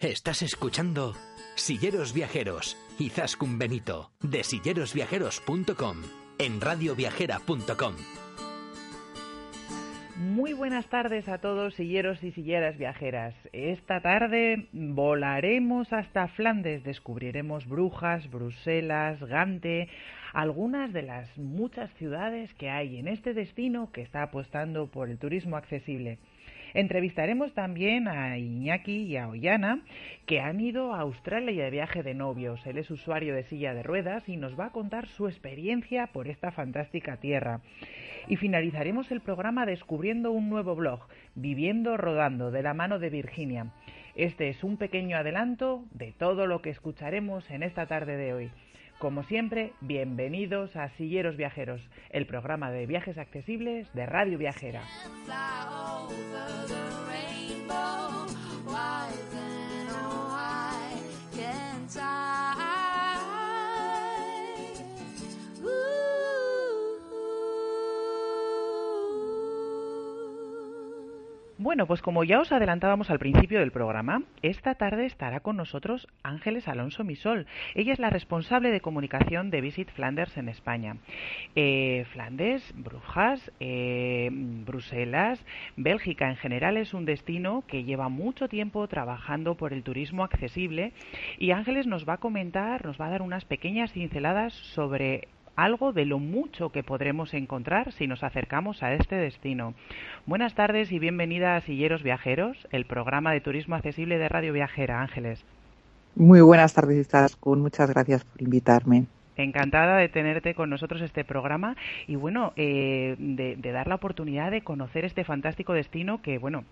Estás escuchando Silleros Viajeros, Izaskun Benito, de sillerosviajeros.com, en radioviajera.com. Muy buenas tardes a todos, silleros y silleras viajeras. Esta tarde volaremos hasta Flandes, descubriremos Brujas, Bruselas, Gante, algunas de las muchas ciudades que hay en este destino que está apostando por el turismo accesible. Entrevistaremos también a Iñaki y a Ollana, que han ido a Australia de viaje de novios. Él es usuario de silla de ruedas y nos va a contar su experiencia por esta fantástica tierra. Y finalizaremos el programa descubriendo un nuevo blog, Viviendo Rodando, de la mano de Virginia. Este es un pequeño adelanto de todo lo que escucharemos en esta tarde de hoy. Como siempre, bienvenidos a Silleros Viajeros, el programa de viajes accesibles de Radio Viajera. Bueno, pues como ya os adelantábamos al principio del programa, esta tarde estará con nosotros Ángeles Alonso Misol. Ella es la responsable de comunicación de Visit Flanders en España. Eh, Flandes, Brujas, eh, Bruselas, Bélgica en general es un destino que lleva mucho tiempo trabajando por el turismo accesible y Ángeles nos va a comentar, nos va a dar unas pequeñas cinceladas sobre algo de lo mucho que podremos encontrar si nos acercamos a este destino. Buenas tardes y bienvenida a Silleros Viajeros, el programa de turismo accesible de Radio Viajera. Ángeles. Muy buenas tardes, con Muchas gracias por invitarme. Encantada de tenerte con nosotros este programa y bueno, eh, de, de dar la oportunidad de conocer este fantástico destino que, bueno,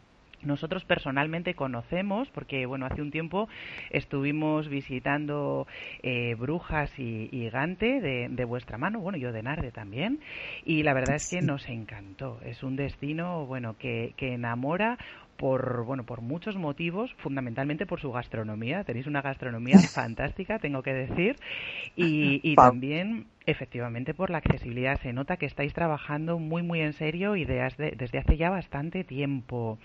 nosotros personalmente conocemos, porque bueno, hace un tiempo estuvimos visitando eh, Brujas y, Gante de, vuestra mano, bueno, yo de Narde también, y la verdad es que nos encantó. Es un destino, bueno, que, que enamora por bueno por muchos motivos fundamentalmente por su gastronomía. Tenéis una gastronomía fantástica tengo que decir. Y, y también efectivamente por la accesibilidad. Se nota que estáis trabajando muy muy en serio y desde hace ya bastante tiempo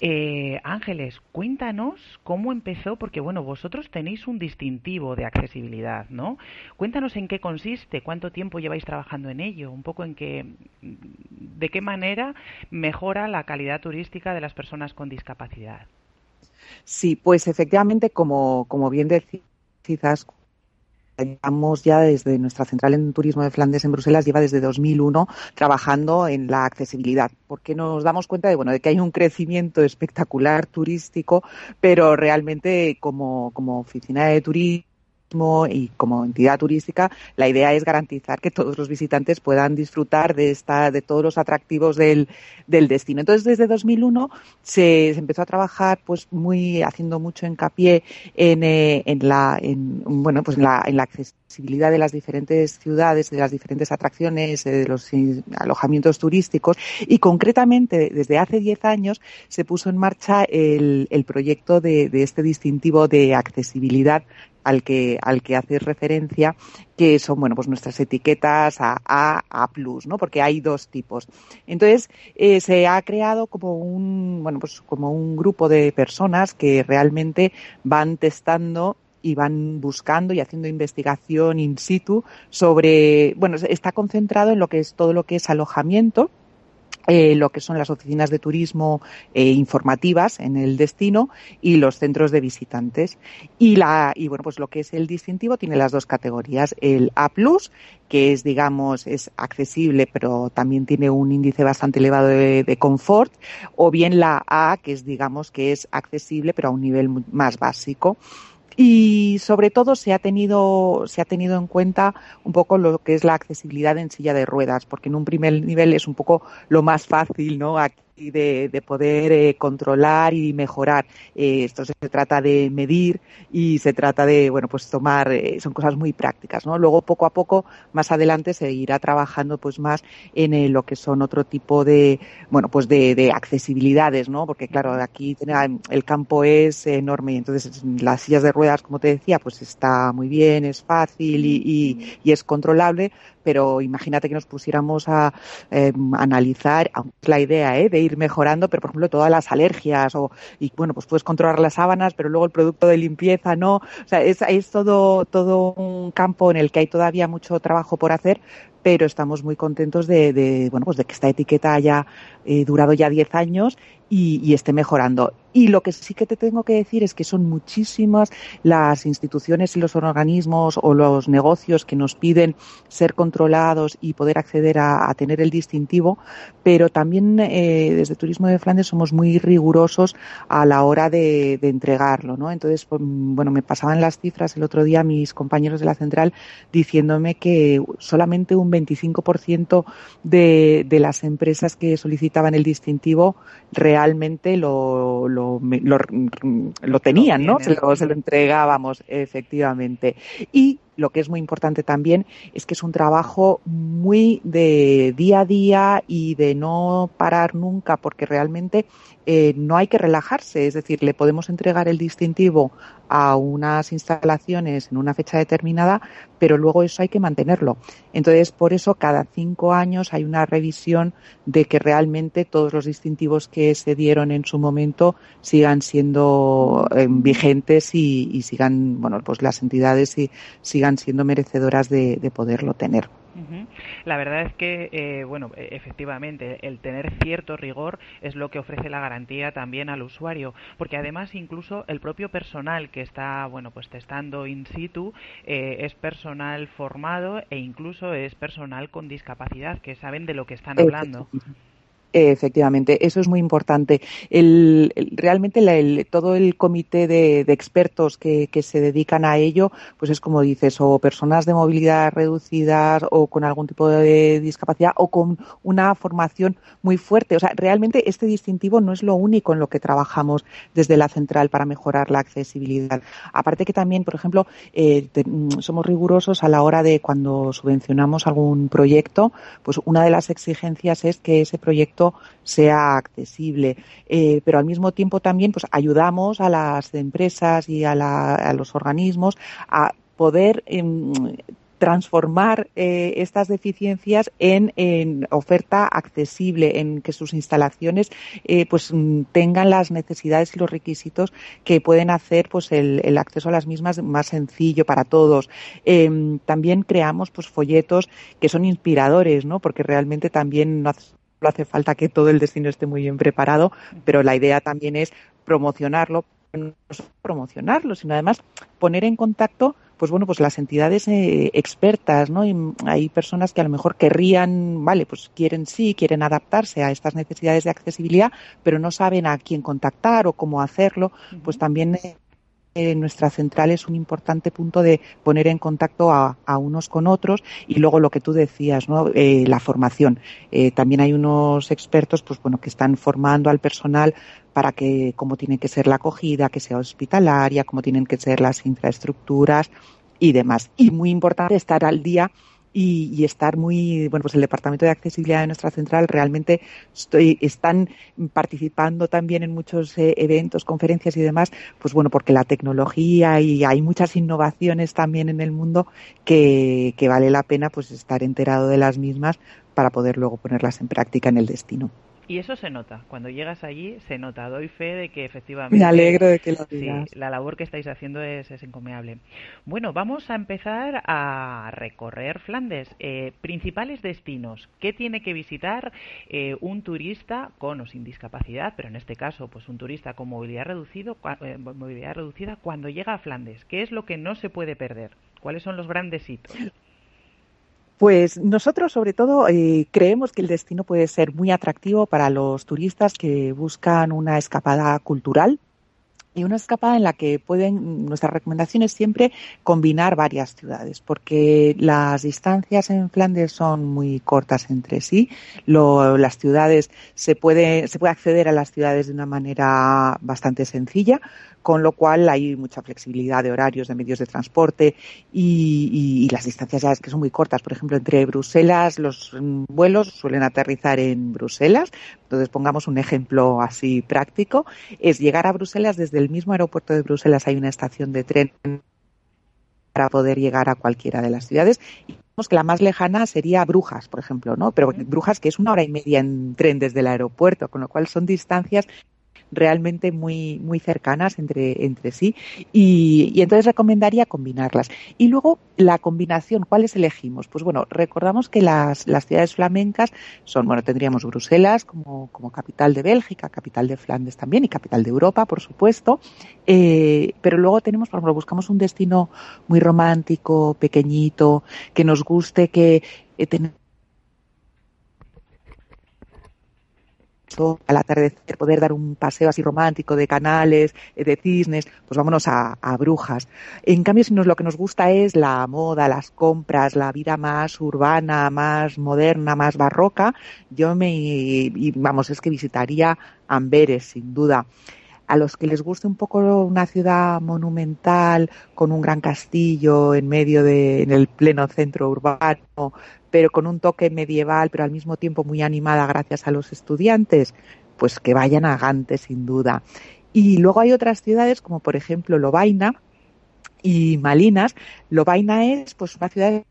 eh, Ángeles, cuéntanos cómo empezó, porque bueno, vosotros tenéis un distintivo de accesibilidad, ¿no? Cuéntanos en qué consiste, cuánto tiempo lleváis trabajando en ello, un poco en qué, de qué manera mejora la calidad turística de las personas con discapacidad. Sí, pues efectivamente, como, como bien decís, Llevamos ya desde nuestra central en turismo de Flandes en Bruselas, lleva desde 2001 trabajando en la accesibilidad, porque nos damos cuenta de, bueno, de que hay un crecimiento espectacular turístico, pero realmente como, como oficina de turismo y como entidad turística, la idea es garantizar que todos los visitantes puedan disfrutar de esta, de todos los atractivos del, del destino. Entonces, desde 2001 se, empezó a trabajar, pues, muy haciendo mucho hincapié en, eh, en la, en, bueno, pues en la accesibilidad de las diferentes ciudades, de las diferentes atracciones, eh, de los alojamientos turísticos y concretamente desde hace 10 años se puso en marcha el, el proyecto de, de este distintivo de accesibilidad al que, al que haces referencia, que son, bueno, pues nuestras etiquetas A, A, A+, ¿no? Porque hay dos tipos. Entonces, eh, se ha creado como un, bueno, pues como un grupo de personas que realmente van testando y van buscando y haciendo investigación in situ sobre, bueno, está concentrado en lo que es todo lo que es alojamiento, eh, lo que son las oficinas de turismo eh, informativas en el destino y los centros de visitantes. Y, la, y bueno, pues lo que es el distintivo tiene las dos categorías. El A+, que es, digamos, es accesible, pero también tiene un índice bastante elevado de, de confort, o bien la A, que es, digamos, que es accesible, pero a un nivel más básico y sobre todo se ha tenido se ha tenido en cuenta un poco lo que es la accesibilidad en silla de ruedas porque en un primer nivel es un poco lo más fácil no aquí de, poder eh, controlar y mejorar. Eh, esto se trata de medir y se trata de, bueno, pues tomar, eh, son cosas muy prácticas, ¿no? Luego, poco a poco, más adelante se irá trabajando pues más en lo que son otro tipo de, bueno, pues de, de accesibilidades, ¿no? Porque claro, aquí el campo es enorme y entonces las sillas de ruedas, como te decía, pues está muy bien, es fácil y, y es controlable, pero imagínate que nos pusiéramos a eh, analizar, la idea ¿eh? de ir mejorando, pero por ejemplo todas las alergias o, y bueno, pues puedes controlar las sábanas, pero luego el producto de limpieza no, o sea, es, es todo, todo un campo en el que hay todavía mucho trabajo por hacer, pero estamos muy contentos de, de, bueno, pues de que esta etiqueta haya durado ya 10 años y, esté mejorando. Y lo que sí que te tengo que decir es que son muchísimas las instituciones y los organismos o los negocios que nos piden ser controlados y poder acceder a, tener el distintivo, pero también eh, desde Turismo de Flandes somos muy rigurosos a la hora de, de entregarlo, ¿no? Entonces, pues, bueno, me pasaban las cifras el otro día mis compañeros de la central diciéndome que solamente un 25% de, de las empresas que solicitan el distintivo realmente lo, lo, lo, lo tenían, ¿no? Se lo, se lo entregábamos, efectivamente. Y lo que es muy importante también es que es un trabajo muy de día a día y de no parar nunca, porque realmente eh, no hay que relajarse. Es decir, le podemos entregar el distintivo a unas instalaciones en una fecha determinada, pero luego eso hay que mantenerlo. Entonces, por eso cada cinco años hay una revisión de que realmente todos los distintivos que se dieron en su momento sigan siendo eh, vigentes y, sigan, bueno, pues las entidades y, sigan siendo merecedoras de, de poderlo tener. La verdad es que, eh, bueno, e, efectivamente, el tener cierto rigor es lo que ofrece la garantía también al usuario, porque además incluso el propio personal que está, bueno, pues testando in situ eh, es personal formado e incluso es personal con discapacidad que saben de lo que están hablando. Efectivamente, eso es muy importante. El, realmente la, el, todo el comité de, expertos que, que, se dedican a ello, pues es como dices, o personas de movilidad reducida o con algún tipo de discapacidad o con una formación muy fuerte. O sea, realmente este distintivo no es lo único en lo que trabajamos desde la central para mejorar la accesibilidad. Aparte que también, por ejemplo, eh, te, somos rigurosos a la hora de cuando subvencionamos algún proyecto, pues una de las exigencias es que ese proyecto sea accesible. Eh, pero al mismo tiempo también pues ayudamos a las empresas y a, los organismos a poder eh, transformar eh, estas deficiencias en, oferta accesible, en que sus instalaciones eh, pues tengan las necesidades y los requisitos que pueden hacer pues el, acceso a las mismas más sencillo para todos. Eh, también creamos pues folletos que son inspiradores, ¿no? Porque realmente también no hace falta que todo el destino esté muy bien preparado, pero la idea también es promocionarlo, no solo promocionarlo, sino además poner en contacto pues bueno, pues las entidades eh, expertas, ¿no? Y hay personas que a lo mejor querrían, vale, pues quieren sí, quieren adaptarse a estas necesidades de accesibilidad, pero no saben a quién contactar o cómo hacerlo, pues también eh, eh, nuestra central es un importante punto de poner en contacto a, a unos con otros y luego lo que tú decías, ¿no? Eh, la formación. Eh, también hay unos expertos, pues bueno, que están formando al personal para que cómo tiene que ser la acogida, que sea hospitalaria, cómo tienen que ser las infraestructuras y demás. Y muy importante estar al día y, y, estar muy, bueno, pues el Departamento de Accesibilidad de nuestra central realmente estoy, están participando también en muchos eh, eventos, conferencias y demás, pues bueno, porque la tecnología y hay muchas innovaciones también en el mundo que, que vale la pena pues estar enterado de las mismas para poder luego ponerlas en práctica en el destino. Y eso se nota, cuando llegas allí se nota, doy fe de que efectivamente Me alegro de que lo digas. Sí, la labor que estáis haciendo es, es encomiable. Bueno, vamos a empezar a recorrer Flandes. Eh, principales destinos, ¿qué tiene que visitar eh, un turista con o sin discapacidad, pero en este caso pues un turista con movilidad, reducido, eh, movilidad reducida cuando llega a Flandes? ¿Qué es lo que no se puede perder? ¿Cuáles son los grandes hitos? Pues nosotros, sobre todo, eh, creemos que el destino puede ser muy atractivo para los turistas que buscan una escapada cultural y una escapada en la que pueden, nuestra recomendación es siempre combinar varias ciudades, porque las distancias en Flandes son muy cortas entre sí. las ciudades se puede, se puede acceder a las ciudades de una manera bastante sencilla, con lo cual hay mucha flexibilidad de horarios, de medios de transporte y, las distancias ya es que son muy cortas. Por ejemplo, entre Bruselas, los vuelos suelen aterrizar en Bruselas. Entonces, pongamos un ejemplo así práctico. Es llegar a Bruselas desde el mismo aeropuerto de Bruselas hay una estación de tren para poder llegar a cualquiera de las ciudades. Y que la más lejana sería Brujas, por ejemplo, ¿no? Pero Brujas que es una hora y media en tren desde el aeropuerto, con lo cual son distancias realmente muy, muy cercanas entre, entre sí y, y entonces recomendaría combinarlas. Y luego la combinación, ¿cuáles elegimos? Pues bueno, recordamos que las, las ciudades flamencas son, bueno, tendríamos Bruselas como, como capital de Bélgica, capital de Flandes también y capital de Europa, por supuesto, eh, pero luego tenemos, por ejemplo, buscamos un destino muy romántico, pequeñito, que nos guste, que eh, al atardecer poder dar un paseo así romántico de canales, eh, de cisnes, pues vámonos a, Brujas. En cambio, si nos lo que nos gusta es la moda, las compras, la vida más urbana, más moderna, más barroca, yo me, vamos, es que visitaría Amberes, sin duda a los que les guste un poco una ciudad monumental con un gran castillo en medio de en el pleno centro urbano pero con un toque medieval, pero al mismo tiempo muy animada gracias a los estudiantes, pues que vayan a Gante sin duda. Y luego hay otras ciudades como por ejemplo Lobaina y Malinas. Lobaina es pues una ciudad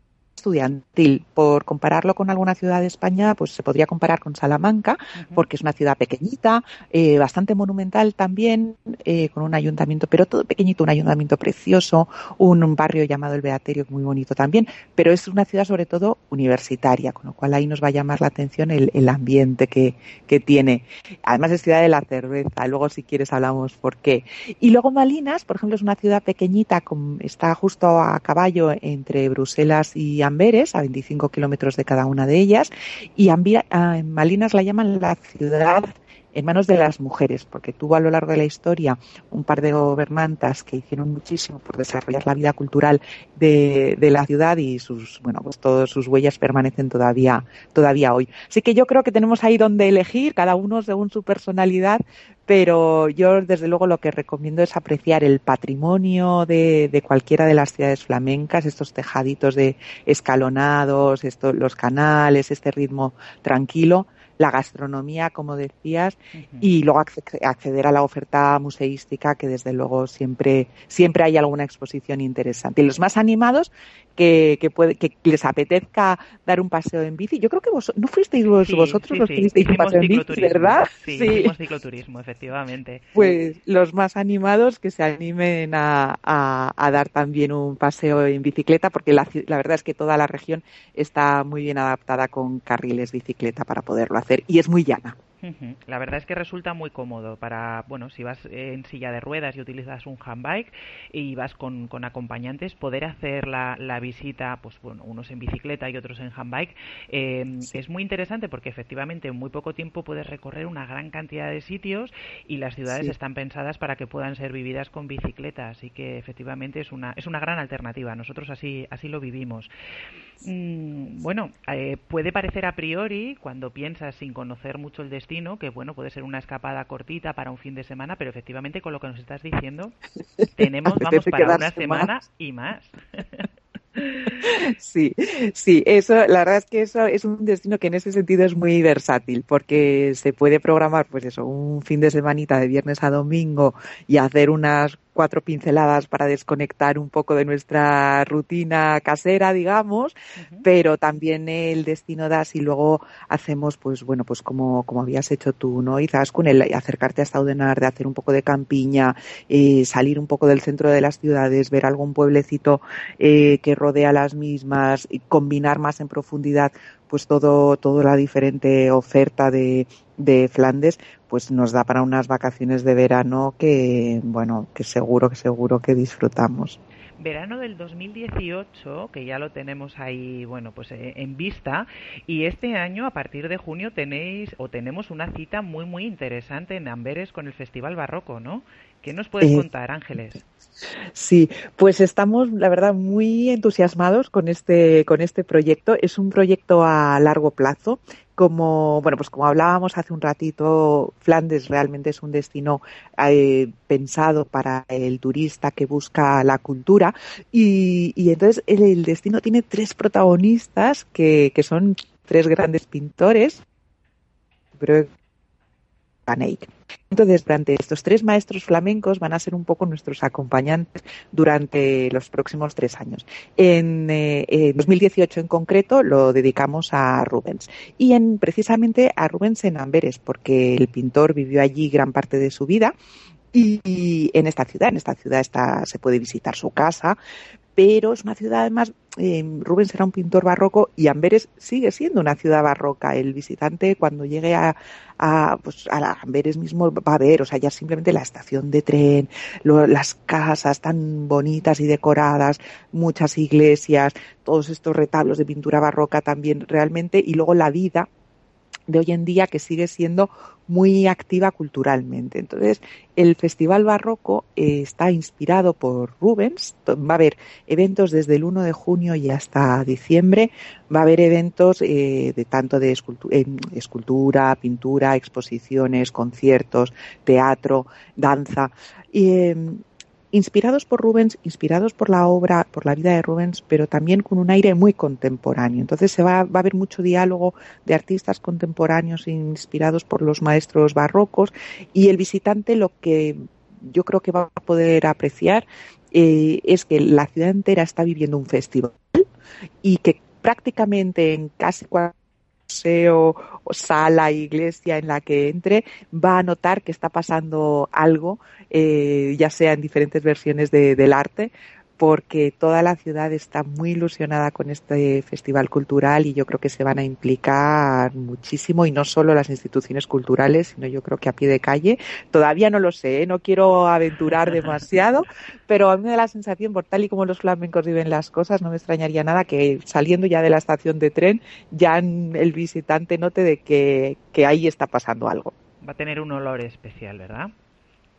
estudiantil. Por compararlo con alguna ciudad de España, pues se podría comparar con Salamanca, porque es una ciudad pequeñita, eh, bastante monumental también, eh, con un ayuntamiento, pero todo pequeñito, un ayuntamiento precioso, un, barrio llamado el Beaterio, muy bonito también, pero es una ciudad sobre todo universitaria, con lo cual ahí nos va a llamar la atención el, ambiente que, que, tiene. Además es ciudad de la cerveza, luego si quieres hablamos por qué. Y luego Malinas, por ejemplo, es una ciudad pequeñita, está justo a caballo entre Bruselas y Amberes, a 25 kilómetros de cada una de ellas, y en Malinas la llaman la ciudad en manos de las mujeres, porque tuvo a lo largo de la historia un par de gobernantas que hicieron muchísimo por desarrollar la vida cultural de, la ciudad y sus, bueno, pues todas sus huellas permanecen todavía, todavía hoy. Así que yo creo que tenemos ahí donde elegir, cada uno según su personalidad, pero yo desde luego lo que recomiendo es apreciar el patrimonio de, cualquiera de las ciudades flamencas, estos tejaditos de escalonados, estos, los canales, este ritmo tranquilo, la gastronomía, como decías, y luego acceder a la oferta museística, que desde luego siempre, siempre hay alguna exposición interesante. Y los más animados, que, que, puede, que les apetezca dar un paseo en bici. Yo creo que vos, no fuisteis vosotros los que disteis un paseo en bici, ¿verdad? Sí, hicimos cicloturismo, efectivamente. Pues los más animados que se animen a, a, dar también un paseo en bicicleta, porque la, la verdad es que toda la región está muy bien adaptada con carriles bicicleta para poderlo hacer y es muy llana. La verdad es que resulta muy cómodo para, bueno, si vas en silla de ruedas y utilizas un handbike y vas con, con acompañantes, poder hacer la, la, visita, pues bueno, unos en bicicleta y otros en handbike, eh, es muy interesante porque efectivamente en muy poco tiempo puedes recorrer una gran cantidad de sitios y las ciudades están pensadas para que puedan ser vividas con bicicleta, así que efectivamente es una, es una gran alternativa. Nosotros así, así lo vivimos. Mm, bueno, eh, puede parecer a priori, cuando piensas sin conocer mucho el destino, que bueno, puede ser una escapada cortita para un fin de semana, pero efectivamente con lo que nos estás diciendo, tenemos, vamos, para una semana y más. Sí, sí, eso, la verdad es que eso es un destino que en ese sentido es muy versátil, porque se puede programar, pues eso, un fin de semanita de viernes a domingo y hacer unas cuatro pinceladas para desconectar un poco de nuestra rutina casera, digamos, pero también el destino da si luego hacemos, pues bueno, pues como, como habías hecho tú, ¿no? con el acercarte hasta Audenar, de hacer un poco de campiña, eh, salir un poco del centro de las ciudades, ver algún pueblecito eh, que rodea las mismas, y combinar más en profundidad pues todo, toda la diferente oferta de, de Flandes, pues nos da para unas vacaciones de verano que, bueno, que seguro, que seguro que disfrutamos verano del 2018, que ya lo tenemos ahí, bueno, pues eh, en vista, y este año, a partir de junio, tenéis o tenemos una cita muy, muy interesante en Amberes con el Festival Barroco, ¿no? ¿Qué nos puedes eh, contar, Ángeles? Sí, pues estamos, la verdad, muy entusiasmados con este, con este proyecto. Es un proyecto a largo plazo. Como, bueno, pues como hablábamos hace un ratito, Flandes realmente es un destino eh, pensado para el turista que busca la cultura y, entonces el, el, destino tiene tres protagonistas que, que son tres grandes pintores. Entonces, durante estos tres maestros flamencos van a ser un poco nuestros acompañantes durante los próximos tres años. En, eh, 2018 en concreto lo dedicamos a Rubens. Y en precisamente a Rubens en Amberes, porque el pintor vivió allí gran parte de su vida y en esta ciudad, en esta ciudad está, se puede visitar su casa, pero es una ciudad además, eh, Rubens era un pintor barroco y Amberes sigue siendo una ciudad barroca. El visitante cuando llegue a, a, pues, a Amberes mismo va a ver, o sea, ya simplemente la estación de tren, lo, las casas tan bonitas y decoradas, muchas iglesias, todos estos retablos de pintura barroca también realmente, y luego la vida de hoy en día que sigue siendo muy activa culturalmente. Entonces, el Festival Barroco eh, está inspirado por Rubens. Va a haber eventos desde el 1 de junio y hasta diciembre. Va a haber eventos eh, de tanto de escultura, pintura, exposiciones, conciertos, teatro, danza. Em, inspirados por Rubens, inspirados por la obra, por la vida de Rubens, pero también con un aire muy contemporáneo. Entonces se va, va a haber mucho diálogo de artistas contemporáneos inspirados por los maestros barrocos y el visitante lo que yo creo que va a poder apreciar eh, es que la ciudad entera está viviendo un festival y que prácticamente en casi cualquier museo o sala, iglesia en la que entre, va a notar que está pasando algo, eh, ya sea en diferentes versiones de, del arte, porque toda la ciudad está muy ilusionada con este festival cultural y yo creo que se van a implicar muchísimo y no solo las instituciones culturales, sino yo creo que a pie de calle. Todavía no lo sé, ¿eh? no quiero aventurar demasiado, pero a mí me da la sensación, por tal y como los flamencos viven las cosas, no me extrañaría nada que saliendo ya de la estación de tren, ya el visitante note de que, que ahí está pasando algo. Va a tener un olor especial, ¿verdad?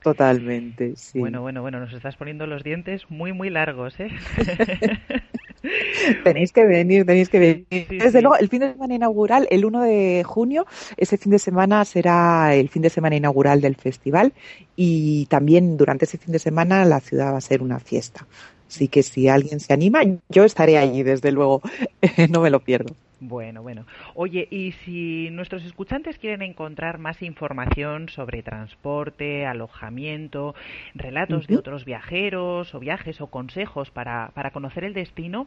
Totalmente, sí. Bueno, bueno, bueno, nos estás poniendo los dientes muy, muy largos, ¿eh? tenéis que venir, tenéis que venir. Desde luego, el fin de semana inaugural, el 1 de junio, ese fin de semana será el fin de semana inaugural del festival y también durante ese fin de semana la ciudad va a ser una fiesta. Así que si alguien se anima, yo estaré allí, desde luego, no me lo pierdo. Bueno, bueno. Oye, y si nuestros escuchantes quieren encontrar más información sobre transporte, alojamiento, relatos de otros viajeros o viajes o consejos para, para conocer el destino,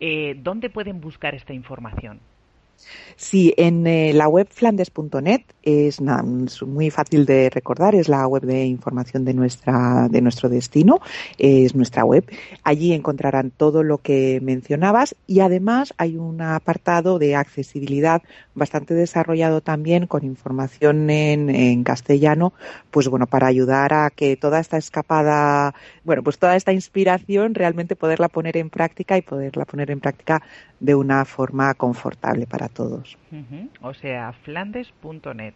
eh, ¿dónde pueden buscar esta información? Sí, en eh, la web flandes.net es, muy fácil de recordar, es la web de información de nuestra de nuestro destino, es nuestra web. Allí encontrarán todo lo que mencionabas y además hay un apartado de accesibilidad bastante desarrollado también con información en, en castellano, pues bueno, para ayudar a que toda esta escapada, bueno, pues toda esta inspiración realmente poderla poner en práctica y poderla poner en práctica de una forma confortable para todos. O sea, flandes.net.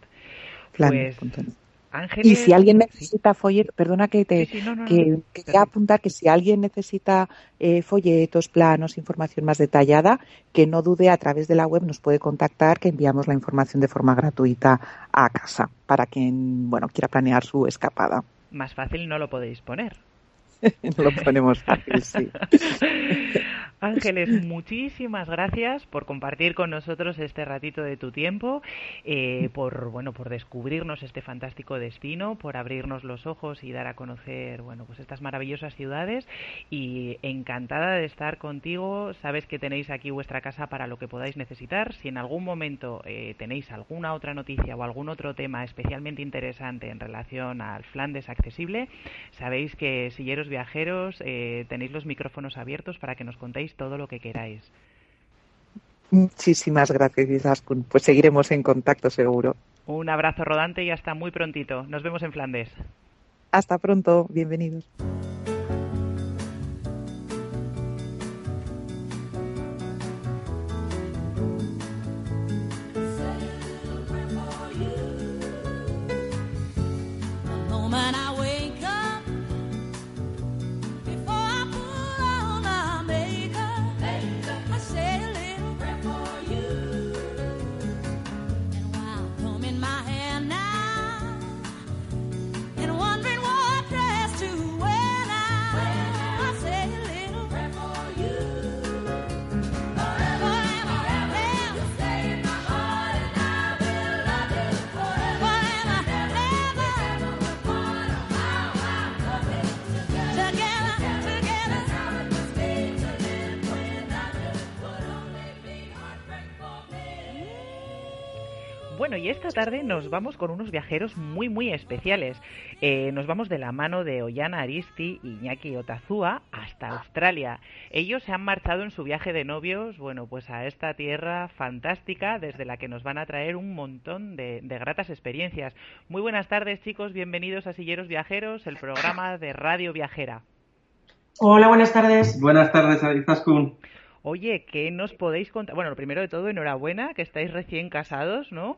Flandes.net. Pues, y si alguien necesita folletos, perdona que te que, apuntar que si alguien necesita eh, folletos, planos, información más detallada, que no dude a través de la web nos puede contactar, que enviamos la información de forma gratuita a casa para quien bueno quiera planear su escapada. Más fácil no lo podéis poner. no lo ponemos fácil, sí. Ángeles, muchísimas gracias por compartir con nosotros este ratito de tu tiempo, eh, por bueno, por descubrirnos este fantástico destino, por abrirnos los ojos y dar a conocer bueno, pues estas maravillosas ciudades. Y encantada de estar contigo. Sabes que tenéis aquí vuestra casa para lo que podáis necesitar. Si en algún momento eh, tenéis alguna otra noticia o algún otro tema especialmente interesante en relación al Flandes accesible, sabéis que silleros viajeros eh, tenéis los micrófonos abiertos para que nos contéis todo lo que queráis. Muchísimas gracias, Izaskun. Pues seguiremos en contacto seguro. Un abrazo rodante y hasta muy prontito. Nos vemos en Flandes. Hasta pronto. Bienvenidos. Esta tarde nos vamos con unos viajeros muy, muy especiales. Eh, nos vamos de la mano de Ollana Aristi y Iñaki Otazúa hasta Australia. Ellos se han marchado en su viaje de novios, bueno, pues a esta tierra fantástica desde la que nos van a traer un montón de, de gratas experiencias. Muy buenas tardes, chicos. Bienvenidos a Silleros Viajeros, el programa de Radio Viajera. Hola, buenas tardes. Buenas tardes, Arizaskun. Oye, ¿qué nos podéis contar? Bueno, lo primero de todo, enhorabuena, que estáis recién casados, ¿no?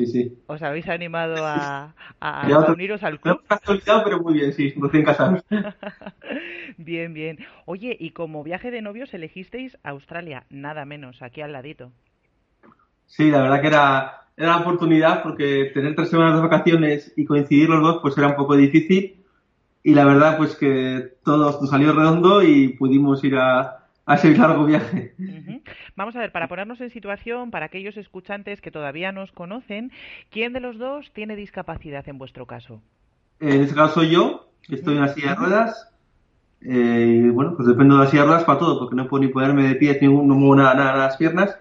Sí, sí. ¿Os habéis animado a, a, a uniros al club? No pero muy bien, sí, recién casados. bien, bien. Oye, y como viaje de novios elegisteis Australia, nada menos, aquí al ladito. Sí, la verdad que era, era una oportunidad porque tener tres semanas de vacaciones y coincidir los dos pues era un poco difícil y la verdad pues que todo nos salió redondo y pudimos ir a, a ese largo viaje. Vamos a ver, para ponernos en situación, para aquellos escuchantes que todavía nos conocen, ¿quién de los dos tiene discapacidad en vuestro caso? En este caso yo, que estoy en la silla de ruedas. Eh, y bueno, pues dependo de la silla de ruedas para todo, porque no puedo ni ponerme de pie, no muevo nada, nada, las piernas.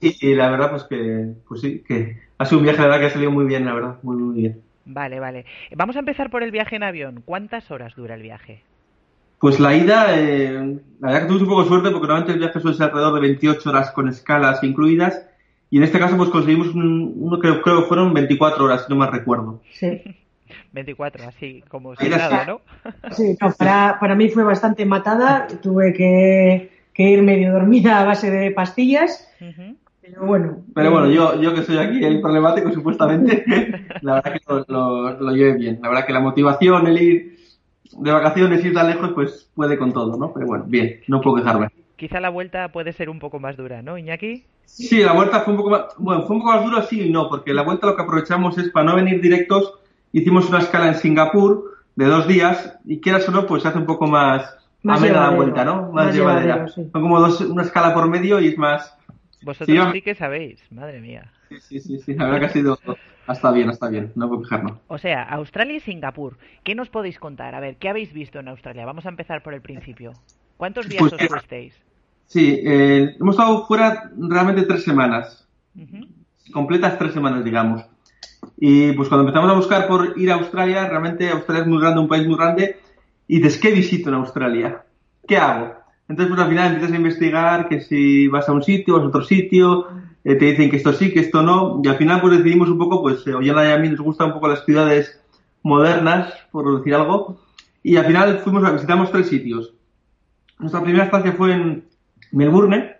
y, la verdad, pues que, pues sí, que ha sido un viaje, la verdad, que ha salido muy bien, la verdad, muy, muy bien. Vale, vale. Vamos a empezar por el viaje en avión. ¿Cuántas horas dura el viaje? Pues la ida, eh, la verdad que tuvimos un poco de suerte porque normalmente el viaje suele ser alrededor de 28 horas con escalas incluidas y en este caso pues conseguimos un, uno que creo que fueron 24 horas, si no mal recuerdo. Sí. 24, así como si nada, ¿no? Sí, no, para, para mí fue bastante matada, tuve que, que, ir medio dormida a base de pastillas, pero bueno. Pero bueno, yo, yo que soy aquí el problemático supuestamente, la verdad que lo, lo, lo llevé bien, la verdad que la motivación, el ir de vacaciones ir tan lejos, pues puede con todo, ¿no? Pero bueno, bien, no puedo quejarme. Quizá la vuelta puede ser un poco más dura, ¿no, Iñaki? Sí, la vuelta fue un poco más, bueno, fue un poco más dura, sí y no, porque la vuelta lo que aprovechamos es para no venir directos, hicimos una escala en Singapur de dos días y quieras o no, pues se hace un poco más, más amena la vuelta, ¿no? Más, más llevadera. Sí. Son como dos, una escala por medio y es más... Vosotros sí, sí que sabéis, madre mía. Sí, sí, sí, sí, la verdad que ha sido Está bien, está bien, no puedo quejarnos. O sea, Australia y Singapur. ¿Qué nos podéis contar? A ver, ¿qué habéis visto en Australia? Vamos a empezar por el principio. ¿Cuántos días pues, os fuisteis? Sí, eh, hemos estado fuera realmente tres semanas. Uh -huh. Completas tres semanas, digamos. Y pues cuando empezamos a buscar por ir a Australia, realmente Australia es muy grande, un país muy grande. Y dices, ¿qué visito en Australia? ¿Qué hago? Entonces, pues al final empiezas a investigar que si vas a un sitio, vas a otro sitio, eh, te dicen que esto sí, que esto no, y al final pues decidimos un poco, pues eh, Ollana y a mí nos gustan un poco las ciudades modernas, por decir algo, y al final fuimos a visitamos tres sitios. Nuestra primera estancia fue en Melbourne,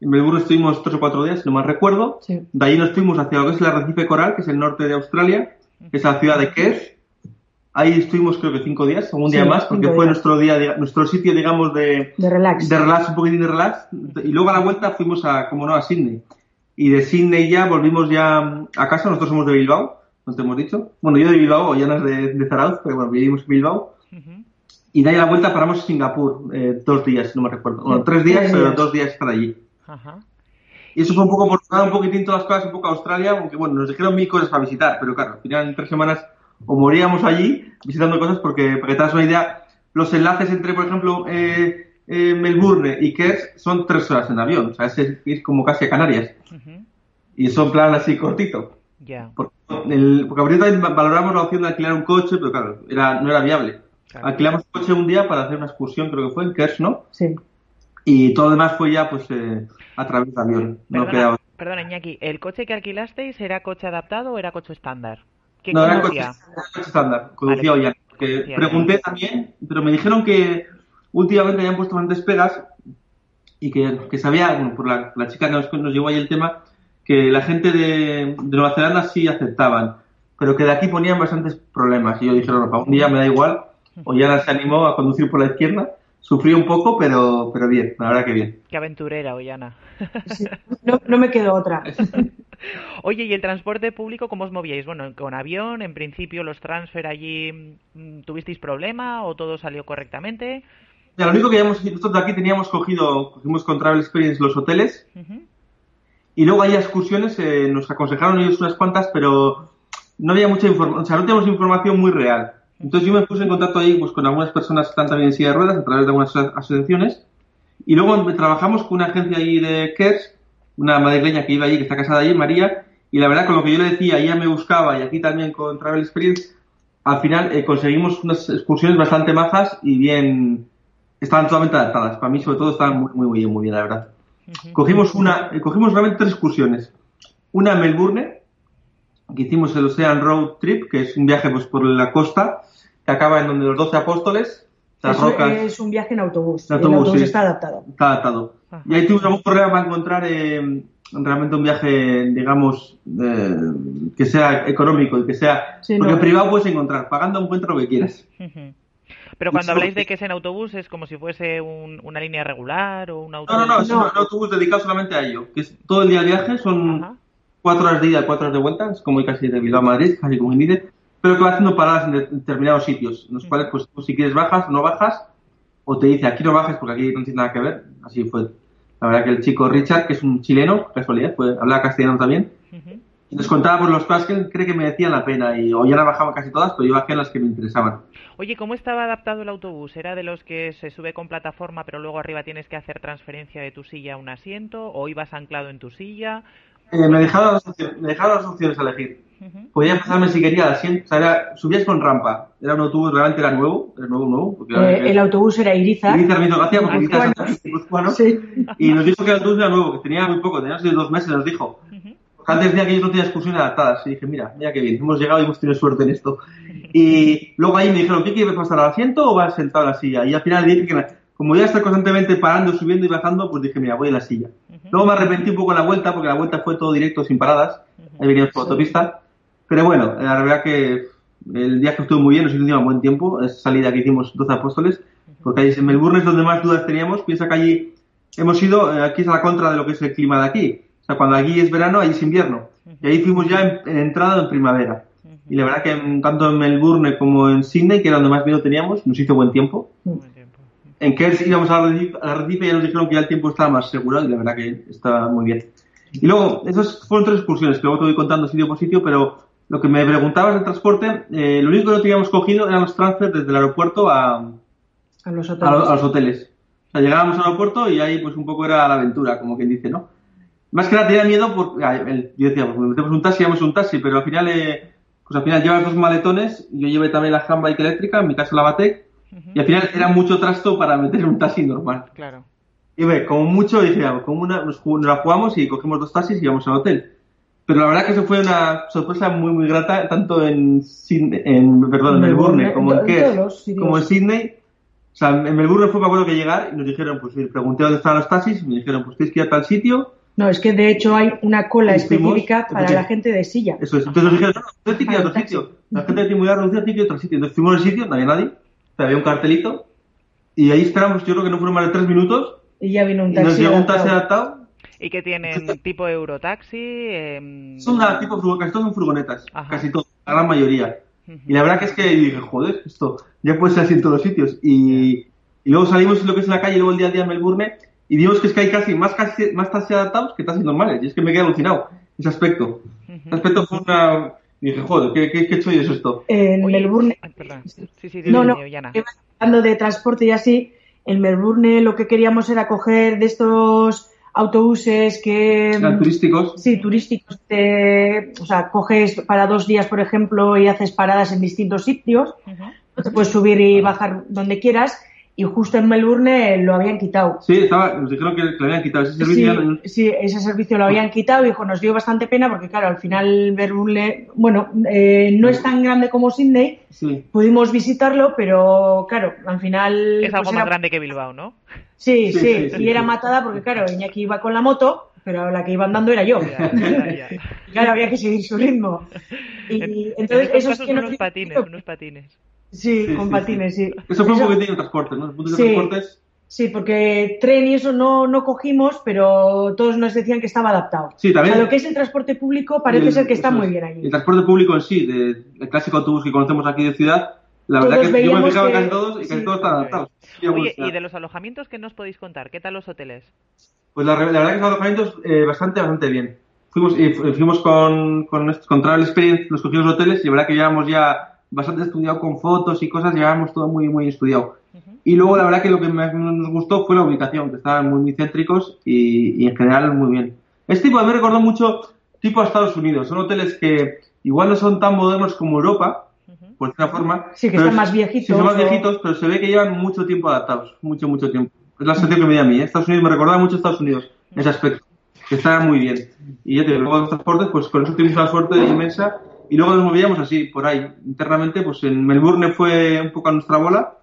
en Melbourne estuvimos tres o cuatro días, si no mal recuerdo, sí. de ahí nos fuimos hacia lo que es el arrecife coral, que es el norte de Australia, que es la ciudad de Cairns, Ahí estuvimos creo que cinco días, un día Sí, más, porque fue días. nuestro día, nuestro sitio, digamos, de, De relax. de relax, un poquitín de relax. Y luego a la vuelta fuimos a, como no, a Sydney. Y de Sydney ya volvimos ya a casa, nosotros somos de Bilbao, no te hemos dicho. Bueno, yo de Bilbao, ya no es de, de Zarauz, pero bueno, vivimos en Bilbao. Ujú. Y de ahí a la vuelta paramos en Singapur, eh, dos días, si no me recuerdo. Bueno, tres días, pero dos días estar allí. Ajá. Y eso fue un poco por un poquitín todas las cosas, un poco a Australia, aunque bueno, nos dijeron mil cosas para visitar, pero claro, al final en tres semanas o moríamos allí visitando cosas porque, para que te das una idea, los enlaces entre, por ejemplo, eh, eh, Melbourne y Cairns son tres horas en avión, o sea, es, es como casi a Canarias. Y son plan así cortito. Ya. Porque, el, porque ahorita valoramos la opción de alquilar un coche, pero claro, era, no era viable. Claro. Alquilamos un coche un día para hacer una excursión, creo que fue en Cairns, ¿no? Sí. Y todo lo demás fue ya pues eh, a través de avión. No Perdona, quedaba perdona, Iñaki, ¿el coche que alquilasteis era coche adaptado o era coche estándar? ¿Qué No, era coche, era coche estándar, conducía Vale. Que Conducía pregunté también, pero me dijeron que últimamente habían puesto bastantes pegas y que, que sabía, bueno, por la, la chica que nos, nos llevó ahí el tema, que la gente de, de Nueva Zelanda sí aceptaban, pero que de aquí ponían bastantes problemas. Y yo dije, no, para un día me da igual. Ollana se animó a conducir por la izquierda, sufrió un poco, pero, pero bien, la verdad que bien. Qué aventurera, Ollana. Sí. No, no me quedó otra. Oye, ¿y el transporte público cómo os movíais? Bueno, con avión, en principio los transfer allí, mm, ¿tuvisteis problema o todo salió correctamente? Ya, lo único que habíamos, nosotros de aquí teníamos cogido, cogimos con Travel Experience los hoteles Ujú. Y luego hay excursiones, eh, nos aconsejaron ellos unas cuantas, pero no había mucha información, o sea, no tenemos información muy real. Entonces yo me puse en contacto ahí pues, con algunas personas que están también en silla de ruedas a través de algunas aso- asociaciones. Y luego trabajamos con una agencia allí de Kers, una madrileña que iba allí, que está casada allí, María, y la verdad con lo que yo le decía, ella me buscaba y aquí también con Travel Experience, al final eh, conseguimos unas excursiones bastante majas y bien, estaban totalmente adaptadas. Para mí sobre todo estaban muy, muy, muy bien, muy bien, la verdad. Cogimos una, eh, cogimos realmente tres excursiones. Una en Melbourne, que hicimos el Ocean Road Trip, que es un viaje pues por la costa, que acaba en donde los doce apóstoles, las Eso rocas. Es un viaje en autobús. En autobús, el autobús sí. está adaptado. Está adaptado. Y ahí tuvimos un problema para encontrar eh, realmente un viaje, digamos, eh, que sea económico y que sea... Sí, porque no. privado puedes encontrar, pagando encuentras lo que quieras. Pero cuando habláis de que es en autobús, ¿es como si fuese un- una línea regular o un No, autobús? no, no, es No. un autobús dedicado solamente a ello. Que es todo el día de viaje, son Ajá. cuatro horas de ida, cuatro horas de vuelta, es como ir casi de Bilbao a Madrid, casi como dice, pero que va haciendo paradas en de- determinados sitios, en los cuales, pues, tú si quieres bajas no bajas, o te dice aquí no bajes porque aquí no tiene nada que ver. Así fue. La verdad que el chico Richard, que es un chileno, casualidad, pues, hablaba castellano también, Ujú. y nos contaba por los cosas que cree que merecían la pena, y o ya la bajaban casi todas, pero yo bajé en las que me interesaban. Oye, ¿cómo estaba adaptado el autobús? ¿Era de los que se sube con plataforma pero luego arriba tienes que hacer transferencia de tu silla a un asiento? ¿O ibas anclado en tu silla? Eh, me, dejaron las opciones, me dejaron las opciones a elegir. Podía pasarme si quería al asiento, o sea, era- subías con rampa, era un autobús, realmente era nuevo, era nuevo, nuevo, porque Eh, el autobús era Irizar. Me hizo gracia porque guipuzcoano, Sí. y nos dijo que el autobús era nuevo, que tenía muy poco, tenía dos meses, nos dijo. Antes decía que ellos no tenían excursiones adaptadas. Y dije, mira, mira qué bien, hemos llegado y hemos tenido suerte en esto. Y luego ahí me dijeron, ¿qué quieres pasar al asiento o vas sentado en la silla? Y al final dije que, como ya estoy constantemente parando, subiendo y bajando, pues dije, mira, voy en la silla. Luego me arrepentí un poco en la vuelta, porque la vuelta fue todo directo, sin paradas. Ahí veníamos por autopista. Pero bueno, la verdad que el viaje estuvo muy bien, nos hicimos buen tiempo. Esa salida que hicimos 12 apóstoles, porque ahí en Melbourne es donde más dudas teníamos. Piensa que allí hemos ido, eh, aquí es a la contra de lo que es el clima de aquí. Sea, cuando aquí es verano, allí es invierno. Y ahí fuimos ya en, en entrada en primavera. Y la verdad que tanto en Melbourne como en Sydney, que era donde más miedo teníamos, nos hizo buen tiempo. Buen tiempo. En Cairns íbamos a la Recife, a la Recife y ya nos dijeron que ya el tiempo estaba más seguro y la verdad que está muy bien. Y luego, esas fueron tres excursiones que luego te voy contando sitio por sitio, pero lo que me preguntabas del transporte, eh, lo único que no teníamos cogido eran los transfers desde el aeropuerto a, A los hoteles. a los hoteles. O sea, llegábamos al aeropuerto y ahí pues un poco era la aventura, como quien dice, ¿no? Más que nada tenía miedo porque yo decía, pues metemos un taxi, vamos un taxi, pero al final, eh, pues al final llevas dos maletones, yo llevé también la handbike eléctrica, en mi caso la Batec, y al final era mucho trasto para meter un taxi normal. Claro. Y ve, como mucho dije, ah, como una, nos, nos la jugamos y cogimos dos taxis y íbamos al hotel. Pero la verdad que eso fue una sorpresa muy muy grata, tanto en, Sydney- en perdón, en Melbourne, Melbourne, como en sitios. como en Sydney. O sea, en Melbourne fue, me acuerdo que llegar y nos dijeron, pues pregunté dónde estaban los taxis y me dijeron, pues tienes que ir a tal sitio. No, es que de hecho hay una cola Y específica para la gente de silla. Eso es. Entonces nos dijeron, no, tiene que ir a otro Taxi. sitio. La gente tiene muy a reducir sitio y otro sitio. Entonces fuimos al sitio, no había nadie. Había un cartelito. Y ahí esperamos, yo creo que no fueron más de tres minutos. Y ya vino un Y nos taxi. llegó un taxi adaptado. ¿Y que tienen tipo Eurotaxi? em, Son tipo casi todos son furgonetas, Ajá. casi todos, la gran mayoría. Y la verdad que es que dije, joder, esto ya puede ser así en todos los sitios. Y, y luego salimos lo que es la calle, luego el día a día en Melbourne, y vimos que es que hay casi más, casi, más taxis adaptados que taxis normales. Y es que me quedé alucinado, ese aspecto. Ese aspecto fue una... Y dije, joder, ¿qué, qué, qué chollo es esto? En Oye, Melbourne. ay, perdón. Sí, sí, No, no. Yana. Hablando de transporte y así, en Melbourne lo que queríamos era coger de estos autobuses que. Eran turísticos. Sí, turísticos. te- o sea, coges para dos días, por ejemplo, y haces paradas en distintos sitios. Ujú. Te puedes subir y bajar donde quieras. Y justo en Melbourne lo habían quitado. Sí, estaba, nos dijeron que, le habían quitado ese Sí, servicio. ya sí, ese servicio lo habían quitado y hijo, nos dio bastante pena porque, claro, al final Melbourne, bueno, eh, no es tan grande como Sydney, Sí. pudimos visitarlo, pero claro, al final. Es algo pues más era- grande que Bilbao, ¿no? Sí, Sí, sí, sí, sí, y era sí. matada porque, claro, Iñaki iba con la moto, pero la que iba andando era yo. Ya, ya, ya. Y claro, había que seguir su ritmo. Y En- entonces, en estos eso es nos unos patines, unos patines. Sí, Sí, con sí, patines, sí. Eso fue un Eso- poquitín de transporte, ¿no? El punto de Sí. transportes. Sí, porque tren y eso no, no cogimos, pero todos nos decían que estaba adaptado. Sí, también. O sea, lo que es el transporte público parece El- ser que está muy bien allí. El transporte público en sí, de- el clásico autobús que conocemos aquí de ciudad, la Todos verdad que yo me veíamos fijaba que- casi todos y casi sí. todos están adaptados. Sí, Oye, ¿y de los alojamientos qué nos podéis contar? ¿Qué tal los hoteles? Pues la, la verdad que los alojamientos eh, bastante, bastante bien. Fuimos, y fu- fuimos con, con, con Travel Experience, nos cogimos los hoteles y la verdad que llevábamos ya bastante estudiado con fotos y cosas, llevábamos todo muy, muy estudiado. Y luego la verdad que lo que más nos gustó fue la ubicación, que estaban muy, muy céntricos y, y en general muy bien. Este tipo a mí me recordó mucho tipo a Estados Unidos. Son hoteles que igual no son tan modernos como Europa, por esta forma. Sí, que están más viejitos. Sí, son más viejitos, pero se ve que llevan mucho tiempo adaptados. Mucho, mucho tiempo. Es la sensación que me da a mí. ¿eh? Estados Unidos me recordaba mucho a Estados Unidos en ese aspecto. Que estaba muy bien. Y ya te digo, luego los transportes, pues con eso tuvimos una suerte inmensa. Y luego nos movíamos así, por ahí. Internamente, pues en Melbourne fue un poco a nuestra bola.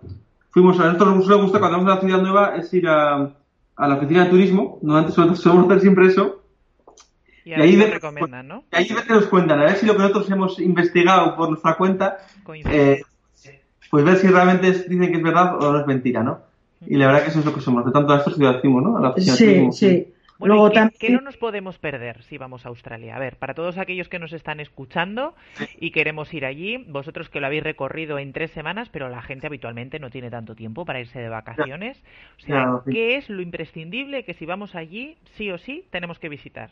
Fuimos a nosotros nos gusta cuando vamos a la ciudad nueva es ir a, a la oficina de turismo. Normalmente solemos hacer siempre eso y, ahí, nos recomiendan, ¿no? Y ahí nos cuentan, a ver si lo que nosotros hemos investigado por nuestra cuenta, eh, pues ver si realmente dicen que es verdad o no es mentira, ¿no? Y la verdad que eso es lo que somos, de tanto a esto que decimos, ¿no? A la sí, sí. Bueno, ¿qué, ¿qué, no nos podemos perder si vamos a Australia? A ver, para todos aquellos que nos están escuchando y queremos ir allí, vosotros que lo habéis recorrido en tres semanas, pero la gente habitualmente no tiene tanto tiempo para irse de vacaciones. O sea, ¿qué es lo imprescindible que si vamos allí, sí o sí, tenemos que visitar?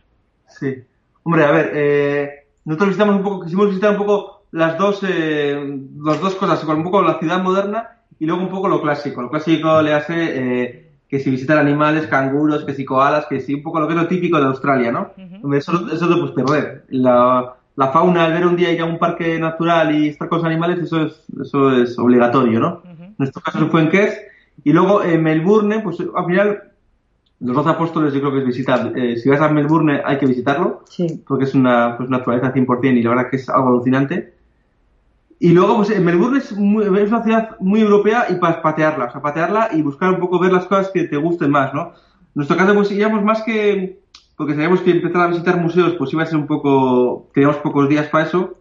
Sí. Hombre, a ver, eh, nosotros visitamos un poco, quisimos visitar un poco las dos, eh, las dos cosas, un poco la ciudad moderna y luego un poco lo clásico. Lo clásico le hace eh, que si visitar animales, canguros, que si koalas, que si un poco lo que es lo típico de Australia, ¿no? Eso, eso te puedes perder. La, la fauna, al ver un día ir a un parque natural y estar con los animales, eso es, eso es obligatorio, ¿no? En nuestro caso fue en Kers. Y luego en Melbourne, pues al final los dos apóstoles yo creo que es visitar. Eh, si vas a Melbourne hay que visitarlo, sí. porque es una pues, naturaleza 100% y la verdad que es algo alucinante. Y luego, pues Melbourne es, es una ciudad muy europea y para patearla, o sea, patearla y buscar un poco ver las cosas que te gusten más, ¿no? En nuestro caso, pues íbamos más que, porque sabíamos que empezar a visitar museos, pues iba a ser un poco, teníamos pocos días para eso,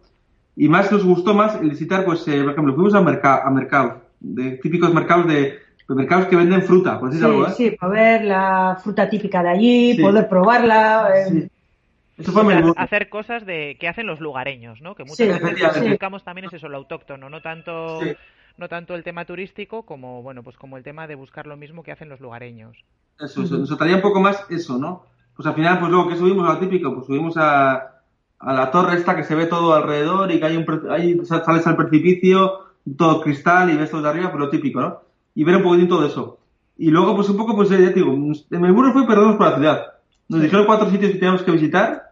y más nos gustó más el visitar, pues, eh, por ejemplo, fuimos a, mercado a mercados, de típicos mercados de, mercados que venden fruta, por sí, algo, ¿eh? Sí, para ver la fruta típica de allí, poder probarla. Eh. Eso fue hacer cosas de que hacen los lugareños, ¿no? Que muchas veces buscamos también es eso, lo autóctono, no tanto no tanto el tema turístico como bueno, pues como el tema de buscar lo mismo que hacen los lugareños. Eso, eso nos traía un poco más eso, ¿no? Pues al final, pues luego que subimos a lo típico, pues subimos a, a la torre esta que se ve todo alrededor y que hay un ahí sales al precipicio, todo cristal y ves todo de arriba, pues lo típico, ¿no? y ver un poquitín todo eso. Y luego, pues un poco, pues ya te digo, en Melbourne fue perdernos por la ciudad. Nos dijeron cuatro sitios que teníamos que visitar,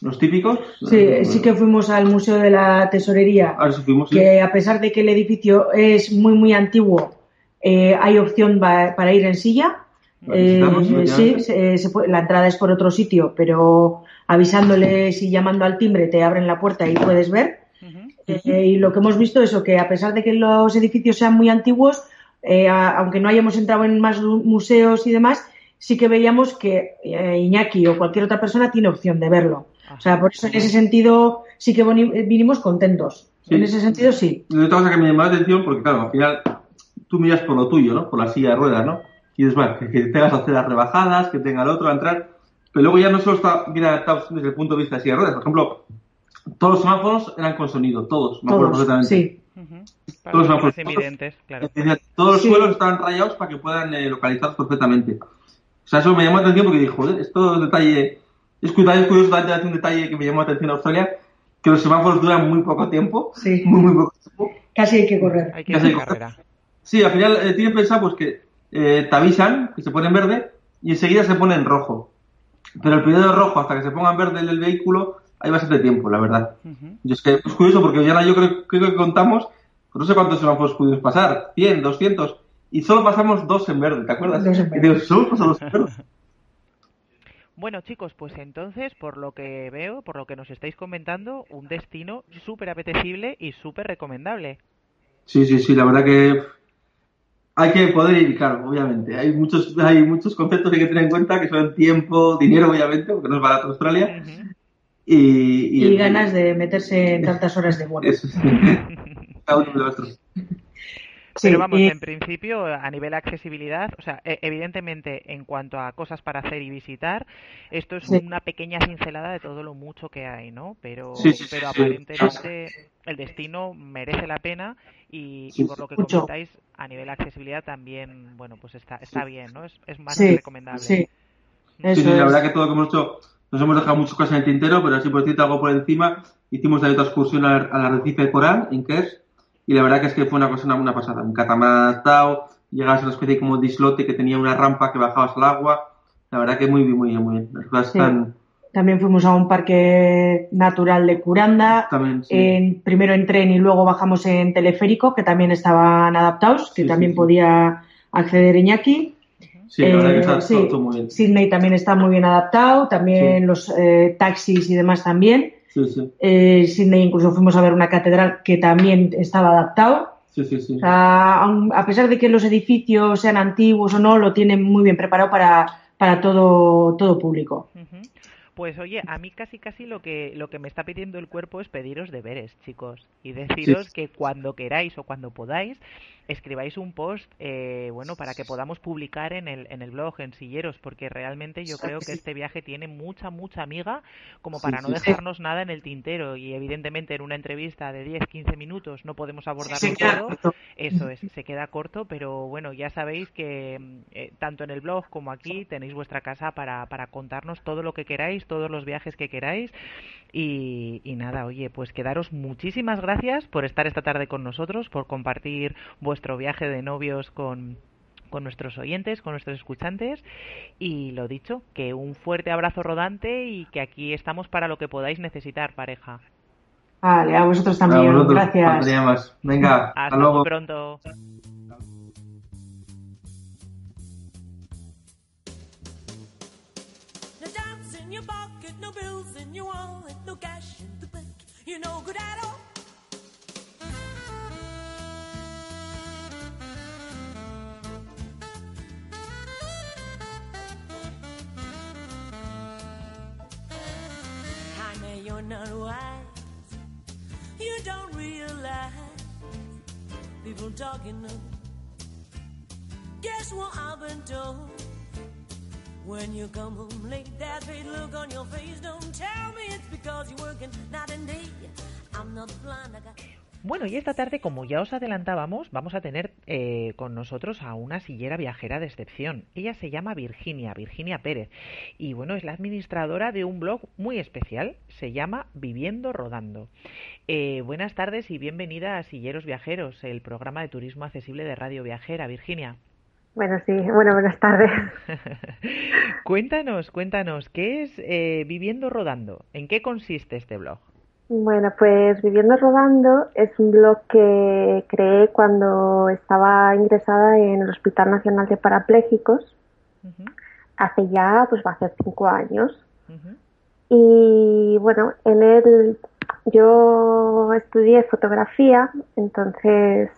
los típicos. Sí, sí que fuimos al Museo de la Tesorería. A eso fuimos, Que a pesar de que el edificio es muy, muy antiguo, eh, hay opción para ir en silla. Eh, sí, la entrada es por otro sitio, pero avisándoles y llamando al timbre te abren la puerta y puedes ver. Eh, y lo que hemos visto es que a pesar de que los edificios sean muy antiguos, eh, aunque no hayamos entrado en más museos y demás, sí que veíamos que eh, Iñaki o cualquier otra persona tiene opción de verlo. O sea, por eso en ese sentido sí que vinimos contentos. En ese sentido sí. Y otra cosa que me llamó la atención, porque claro, al final tú miras por lo tuyo, ¿no? Por la silla de ruedas, ¿no? Y es bueno, que, tengas aceras rebajadas, que tenga el otro a entrar. Pero luego ya no solo está bien adaptado desde el punto de vista de silla de ruedas. Por ejemplo, todos los semáforos eran con sonido, todos, me acuerdo perfectamente. Sí todos, los, evidentes, claro. todos los suelos están rayados para que puedan eh, localizarlos perfectamente. O sea, eso me llamó la atención porque dije, joder, esto es detalle. Es curioso, es curioso un detalle que me llamó la atención en Australia, que los semáforos duran muy poco tiempo. Sí. Muy, muy poco tiempo. Casi hay que correr. Hay que Casi Sí, al final eh, tienen pensado pues que eh, te avisan que se pone en verde y enseguida se pone en rojo. Pero el periodo de rojo hasta que se ponga en verde el vehículo hay bastante tiempo, la verdad. Y es que es curioso porque ya yo creo, creo que contamos no sé cuántos semáforos pudimos pasar, 100, 200, y solo pasamos dos en verde, ¿te acuerdas? Dos en verde. solo pasamos en verde. Bueno chicos, pues entonces, por lo que veo, por lo que nos estáis comentando, un destino súper apetecible y súper recomendable. Sí, sí, sí, la verdad que hay que poder ir, claro, obviamente. Hay muchos, hay muchos conceptos que hay que tener en cuenta, que son tiempo, dinero, obviamente, porque no es barato Australia. y, y, ganas de meterse en tantas horas de vuelo. Eso sí. Pero vamos, en principio, a nivel de accesibilidad, o sea, e, evidentemente, en cuanto a cosas para hacer y visitar, esto es una pequeña cincelada de todo lo mucho que hay, ¿no? Pero, pero aparentemente el destino merece la pena y, por lo que comentáis, a nivel de accesibilidad también, bueno, pues está, está bien, ¿no? Es, es más recomendable. Sí, sí, la verdad que todo lo que hemos hecho, nos hemos dejado muchas cosas en el tintero, pero así por decirte algo por encima, hicimos ahí otra excursión al, arrecife de coral en Kers y la verdad que es que fue una cosa, una, pasada. Un catamarán adaptado, llegabas a una especie como de islote que tenía una rampa que bajabas al agua. La verdad que muy bien, muy bien, muy bien. Las cosas están, También fuimos a un parque natural de Curanda. en, primero en tren y luego bajamos en teleférico, que también estaban adaptados, que también podía acceder Iñaki. Sí, la verdad que está todo muy bien. Sydney también está muy bien adaptado, también los eh, taxis y demás también. Sí, sí. Eh, Sydney incluso fuimos a ver una catedral que también estaba adaptado. Sí, sí, sí. a, pesar de que los edificios sean antiguos o no, lo tienen muy bien preparado para, para todo, todo público. Pues oye, a mí casi casi lo que lo que me está pidiendo el cuerpo es pediros deberes, chicos, y deciros que cuando queráis o cuando podáis escribáis un post, eh, bueno, para que podamos publicar en el, en el blog, en Silleros, porque realmente yo creo que este viaje tiene mucha, mucha amiga como para no dejarnos nada en el tintero. Y evidentemente en una entrevista de 10, 15 minutos no podemos abordarlo todo. Eso es, se queda corto, pero bueno, ya sabéis que eh, tanto en el blog como aquí tenéis vuestra casa para, para contarnos todo lo que queráis, todos los viajes que queráis y, y, nada, oye, pues quedaros muchísimas gracias por estar esta tarde con nosotros, por compartir vuestro viaje de novios con, con nuestros oyentes, con nuestros escuchantes y lo dicho, que un fuerte abrazo rodante y que aquí estamos para lo que podáis necesitar, pareja. Vale, a vosotros también. gracias. Venga, hasta, luego. pronto. No bills in your wallet, no cash in the bank. You're no good at all. Honey, you're not wise. You don't realize people talking. Guess what I've been doing? Home late, on your face. Don't tell me it's because. I'm not. Bueno, y esta tarde, como ya os adelantábamos, vamos a tener eh, con nosotros a una sillera viajera de excepción. Ella se llama Virginia, Virginia Pérez. Y bueno, es la administradora de un blog muy especial, se llama Viviendo Rodando. Eh, buenas tardes y bienvenida a Silleros Viajeros, el programa de turismo accesible de Radio Viajera. Virginia. Bueno, sí, bueno, buenas tardes. cuéntanos, cuéntanos, ¿qué es eh, Viviendo Rodando? ¿En qué consiste este blog? Bueno, pues Viviendo Rodando es un blog que creé cuando estaba ingresada en el Hospital Nacional de Parapléjicos, hace ya, pues va a ser cinco años. Y bueno, en él yo estudié fotografía, entonces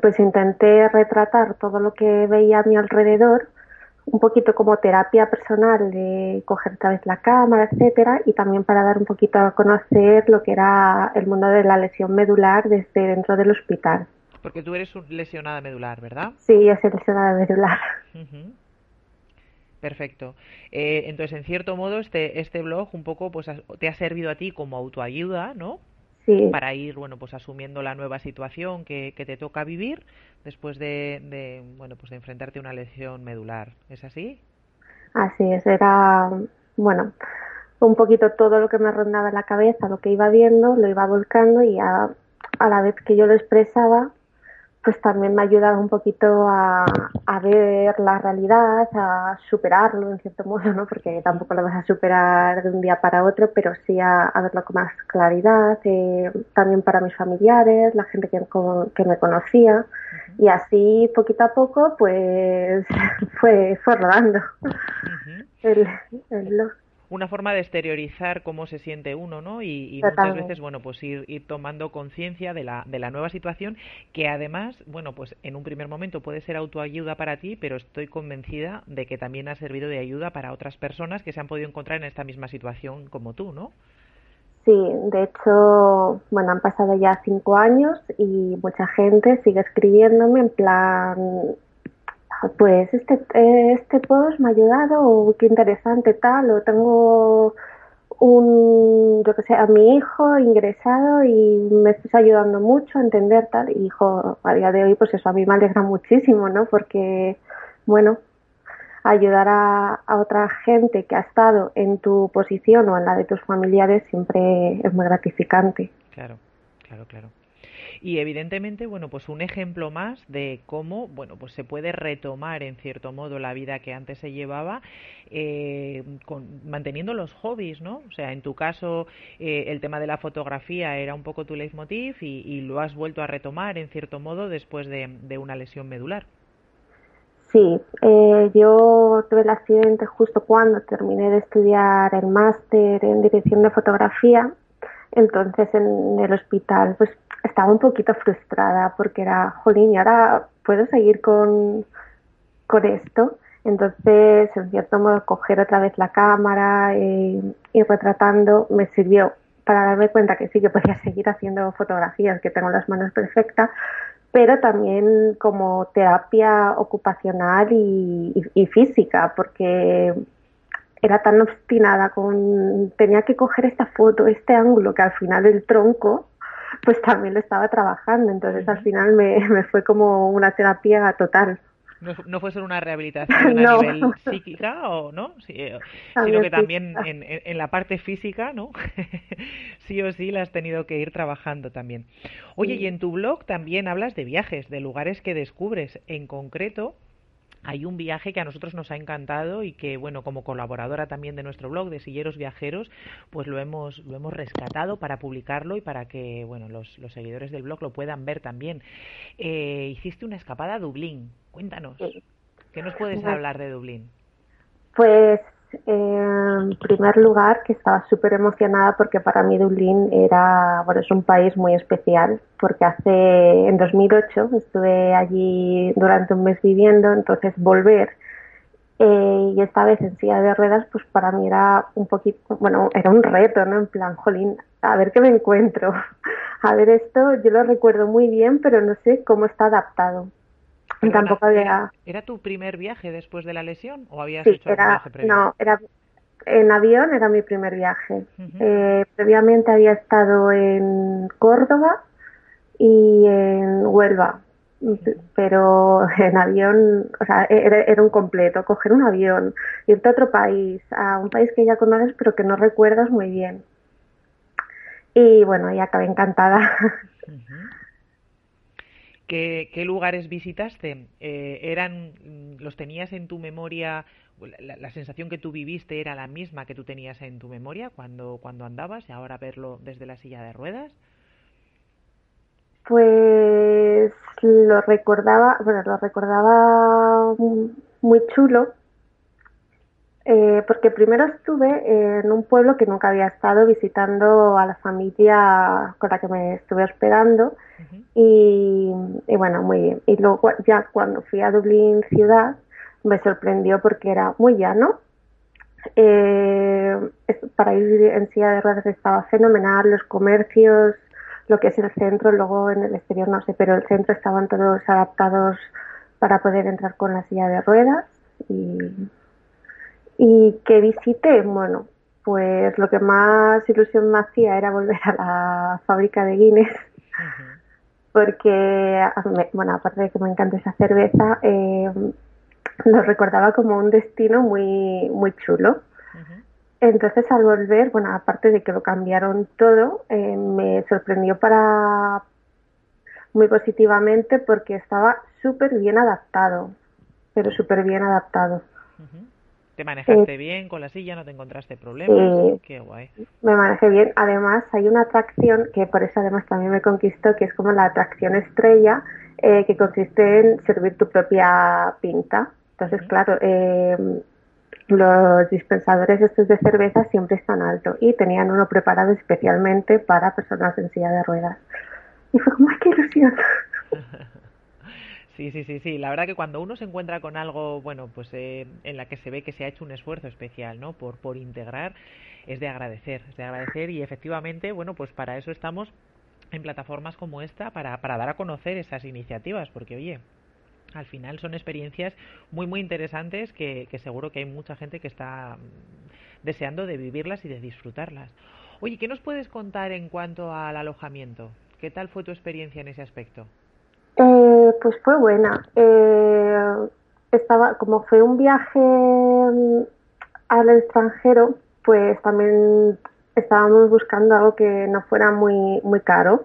pues intenté retratar todo lo que veía a mi alrededor un poquito como terapia personal de coger otra vez la cámara, etcétera, y también para dar un poquito a conocer lo que era el mundo de la lesión medular desde dentro del hospital. Porque tú eres lesionada medular, ¿verdad? Sí, yo soy lesionada medular. Perfecto. Eh, entonces, en cierto modo, este, este blog un poco pues te ha servido a ti como autoayuda, ¿no? Para ir bueno pues asumiendo la nueva situación que, que te toca vivir después de, bueno pues de enfrentarte a una lesión medular. Es así así es era bueno un poquito todo lo que me rondaba en la cabeza lo que iba viendo lo iba volcando y a, a la vez que yo lo expresaba pues también me ha ayudado un poquito a, ver la realidad, a superarlo en cierto modo, ¿no? Porque tampoco lo vas a superar de un día para otro, pero sí a, verlo con más claridad, eh, también para mis familiares, la gente que, que me conocía, y así poquito a poco, pues fue, fue rodando. El, el blog una forma de exteriorizar cómo se siente uno, ¿no? Y, muchas veces, bueno, pues ir, ir tomando conciencia de la, de la nueva situación, que además, bueno, pues en un primer momento puede ser autoayuda para ti, pero estoy convencida de que también ha servido de ayuda para otras personas que se han podido encontrar en esta misma situación como tú, ¿no? Sí, de hecho, bueno, han pasado ya cinco años y mucha gente sigue escribiéndome en plan, pues este, este post me ha ayudado, o qué interesante tal, o tengo un, yo que sé, a mi hijo ingresado y me estás ayudando mucho a entender tal, y hijo, a día de hoy pues eso a mí me alegra muchísimo, ¿no? Porque, bueno, ayudar a, a otra gente que ha estado en tu posición o en la de tus familiares siempre es muy gratificante. Claro, claro, claro. Y evidentemente, bueno, pues un ejemplo más de cómo, bueno, pues se puede retomar en cierto modo la vida que antes se llevaba eh, con, manteniendo los hobbies, ¿no? O sea, en tu caso eh, el tema de la fotografía era un poco tu leitmotiv y, lo has vuelto a retomar en cierto modo después de, de una lesión medular. Sí, eh, yo tuve el accidente justo cuando terminé de estudiar el máster en dirección de fotografía. Entonces en el hospital pues estaba un poquito frustrada porque era, jolín, y ahora puedo seguir con, con esto. Entonces, en cierto modo, coger otra vez la cámara y eh, ir retratando me sirvió para darme cuenta que sí que podía seguir haciendo fotografías, que tengo las manos perfectas, pero también como terapia ocupacional y, física, porque era tan obstinada con tenía que coger esta foto, este ángulo, que al final el tronco, pues también lo estaba trabajando. Entonces al final me, me fue como una terapia total. No, fue solo una rehabilitación a nivel psíquica, o, ¿no? Eh, sino que también en, en, la parte física, ¿no? sí o sí la has tenido que ir trabajando también. Oye, y en tu blog también hablas de viajes, de lugares que descubres. En concreto, hay un viaje que a nosotros nos ha encantado y que, bueno, como colaboradora también de nuestro blog de Silleros Viajeros, pues lo hemos, lo hemos rescatado para publicarlo y para que, bueno, los, los seguidores del blog lo puedan ver también. Eh, hiciste una escapada a Dublín. Cuéntanos. ¿Qué nos puedes hablar de Dublín? Pues en primer lugar, que estaba súper emocionada porque para mí Dublín era, bueno, es un país muy especial, porque hace, en 2008 estuve allí durante un mes viviendo, entonces volver eh, y esta vez en silla de ruedas, pues para mí era un poquito, bueno, era un reto, ¿no? En plan, jolín, a ver qué me encuentro. A ver, esto yo lo recuerdo muy bien, pero no sé cómo está adaptado. Tampoco había... ¿Era tu primer viaje después de la lesión o habías hecho era, viaje previo? No, era en avión era mi primer viaje. Eh, previamente había estado en Córdoba y en Huelva, pero en avión, o sea, era, era, un completo, coger un avión, irte a otro país, a un país que ya conoces pero que no recuerdas muy bien. Y bueno, ya acabé encantada. ¿Qué, lugares visitaste? Eh, ¿Eran, mm, los tenías en tu memoria? La, sensación que tú viviste era la misma que tú tenías en tu memoria cuando, cuando andabas y ahora verlo desde la silla de ruedas? Pues lo recordaba, bueno, lo recordaba muy chulo, eh, porque primero estuve en un pueblo que nunca había estado visitando a la familia con la que me estuve hospedando y, bueno, muy bien. Y luego ya cuando fui a Dublín ciudad me sorprendió porque era muy llano. Eh, para ir en silla de ruedas estaba fenomenal, los comercios, lo que es el centro, luego en el exterior no sé, pero el centro estaban todos adaptados para poder entrar con la silla de ruedas y y que visité, bueno, pues lo que más ilusión me hacía era volver a la fábrica de Guinness, porque, bueno, aparte de que me encanta esa cerveza, eh, lo recordaba como un destino muy, muy chulo. Entonces al volver, bueno, aparte de que lo cambiaron todo, eh, me sorprendió para muy positivamente porque estaba súper bien adaptado, pero súper bien adaptado. ¿Te manejaste bien con la silla? ¿No te encontraste problemas? Qué guay. Me manejé bien. Además, hay una atracción que por eso además también me conquistó, que es como la atracción estrella, eh, que consiste en servir tu propia pinta. Entonces, claro, eh, los dispensadores estos de cerveza siempre están alto y tenían uno preparado especialmente para personas en silla de ruedas. Y fue como, ¡ay, qué ilusión! Sí, sí, sí, sí. La verdad que cuando uno se encuentra con algo, bueno, pues eh, en la que se ve que se ha hecho un esfuerzo especial, ¿no? Por, por integrar, es de agradecer, es de agradecer y efectivamente, bueno, pues para eso estamos en plataformas como esta, para, para dar a conocer esas iniciativas, porque oye, al final son experiencias muy, muy interesantes que, que seguro que hay mucha gente que está mm, deseando de vivirlas y de disfrutarlas. Oye, ¿qué nos puedes contar en cuanto al alojamiento? ¿Qué tal fue tu experiencia en ese aspecto? Eh, pues fue buena. Eh, estaba, como fue un viaje mm, al extranjero, pues también estábamos buscando algo que no fuera muy, muy caro.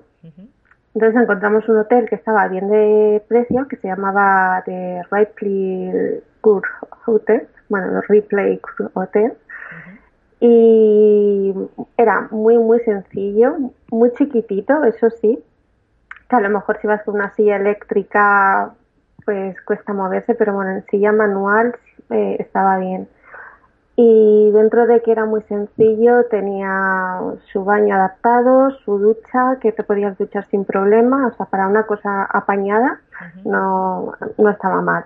Entonces encontramos un hotel que estaba bien de precio, que se llamaba The Ripley Court Hotel, bueno, Ripley Hotel, y era muy, muy sencillo, muy chiquitito, eso sí, que a lo mejor si vas con una silla eléctrica, pues cuesta moverse, pero bueno, en silla manual eh, estaba bien y dentro de que era muy sencillo tenía su baño adaptado, su ducha, que te podías duchar sin problema, o sea, para una cosa apañada no, no estaba mal.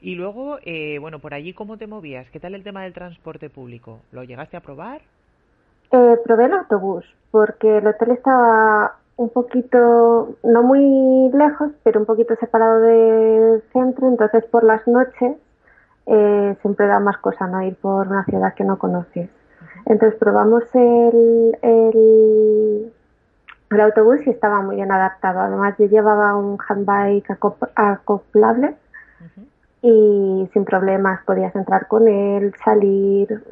Y luego, eh, bueno, por allí, ¿cómo te movías? ¿Qué tal el tema del transporte público? ¿Lo llegaste a probar? Eh, probé el autobús, porque el hotel estaba un poquito, no muy lejos, pero un poquito separado del centro, entonces por las noches eh, siempre da más cosa no ir por una ciudad que no conoces. Entonces probamos el, el, autobús y estaba muy bien adaptado. Además yo llevaba un handbike acoplable y sin problemas podías entrar con él, salir.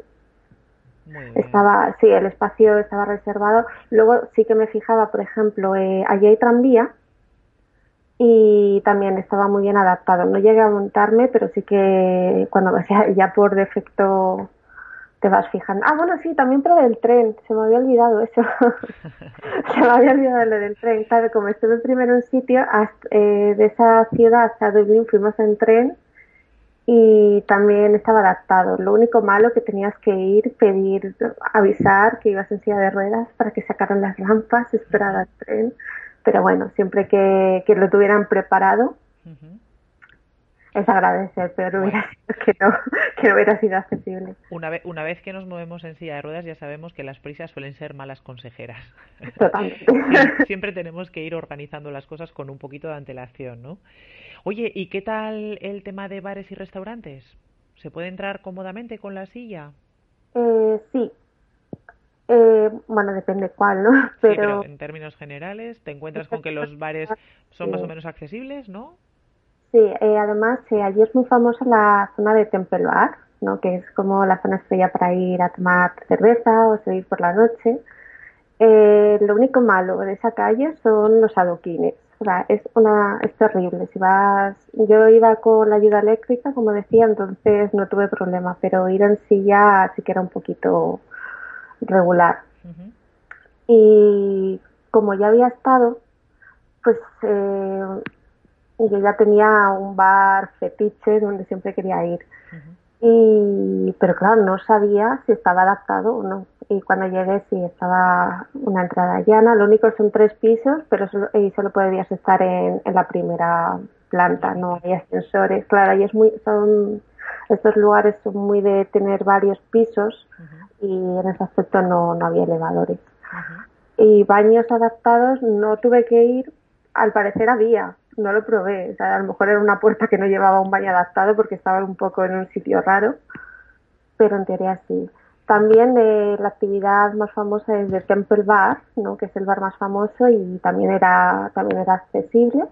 Estaba, sí, el espacio estaba reservado. Luego sí que me fijaba, por ejemplo, eh, allí hay tranvía y también estaba muy bien adaptado. No llegué a montarme, pero sí que cuando ya, ya por defecto te vas fijando. Ah, bueno, sí, también probé el tren, se me había olvidado eso. se me había olvidado lo del tren. Claro, como estuve primero en sitio, eh, de esa ciudad a Dublín fuimos en tren y también estaba adaptado. Lo único malo que tenías que ir, pedir, avisar que ibas en silla de ruedas para que sacaran las rampas, esperar al tren pero bueno, siempre que, lo tuvieran preparado, es agradecer, pero hubiera sido que no, que no hubiera sido accesible. Una vez, una vez que nos movemos en silla de ruedas ya sabemos que las prisas suelen ser malas consejeras. Totalmente. siempre, tenemos que ir organizando las cosas con un poquito de antelación, ¿no? Oye, ¿y qué tal el tema de bares y restaurantes? ¿Se puede entrar cómodamente con la silla? Eh, sí, eh, bueno, depende cuál, ¿no? Pero... en términos generales, ¿te encuentras con que los bares son más o menos accesibles, no? Sí, eh, además eh, allí es muy famosa la zona de Temple Bar, ¿no? Que es como la zona estrella para ir a tomar cerveza o seguir por la noche. Eh, lo único malo de esa calle son los adoquines. O sea, es una es terrible. Si vas, yo iba con la ayuda eléctrica, como decía, entonces no tuve problema, pero ir en silla sí que era un poquito regular. Y como ya había estado, pues eh, yo ya tenía un bar fetiche donde siempre quería ir. y Pero claro, no sabía si estaba adaptado o no. Y cuando llegué sí estaba una entrada llana. Lo único son tres pisos, pero solo, y solo podías estar en, en la primera planta, no hay ascensores. Claro, ahí es muy, son, estos lugares son muy de tener varios pisos y en ese aspecto no, no había elevadores. Y baños adaptados no tuve que ir, al parecer había, no lo probé, o sea, a lo mejor era una puerta que no llevaba un baño adaptado porque estaba un poco en un sitio raro, pero en teoría sí. También la actividad más famosa es el Temple Bar, ¿no? que es el bar más famoso y también era, también era accesible.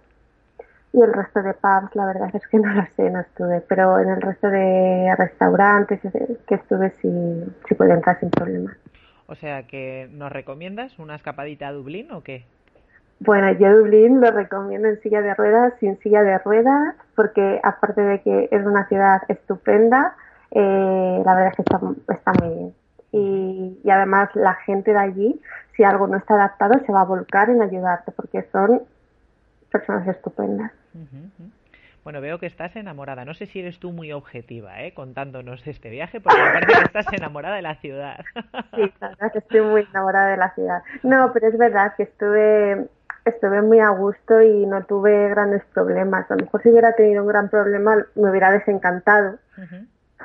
Y el resto de pubs, la verdad es que no lo sé, no estuve, pero en el resto de restaurantes que estuve sí, sí pude entrar sin problema. O sea, que ¿nos recomiendas una escapadita a Dublín o qué? Bueno, yo Dublín lo recomiendo en silla de ruedas, sin silla de ruedas, porque aparte de que es una ciudad estupenda, eh, la verdad es que está, está muy bien. Y, y, además la gente de allí, si algo no está adaptado, se va a volcar en ayudarte, porque son personas estupendas. Bueno, veo que estás enamorada. No sé si eres tú muy objetiva, ¿eh? Contándonos este viaje, porque me parece que estás enamorada de la ciudad. Sí, la verdad que estoy muy enamorada de la ciudad. No, pero es verdad que estuve estuve muy a gusto y no tuve grandes problemas. A lo mejor si hubiera tenido un gran problema me hubiera desencantado.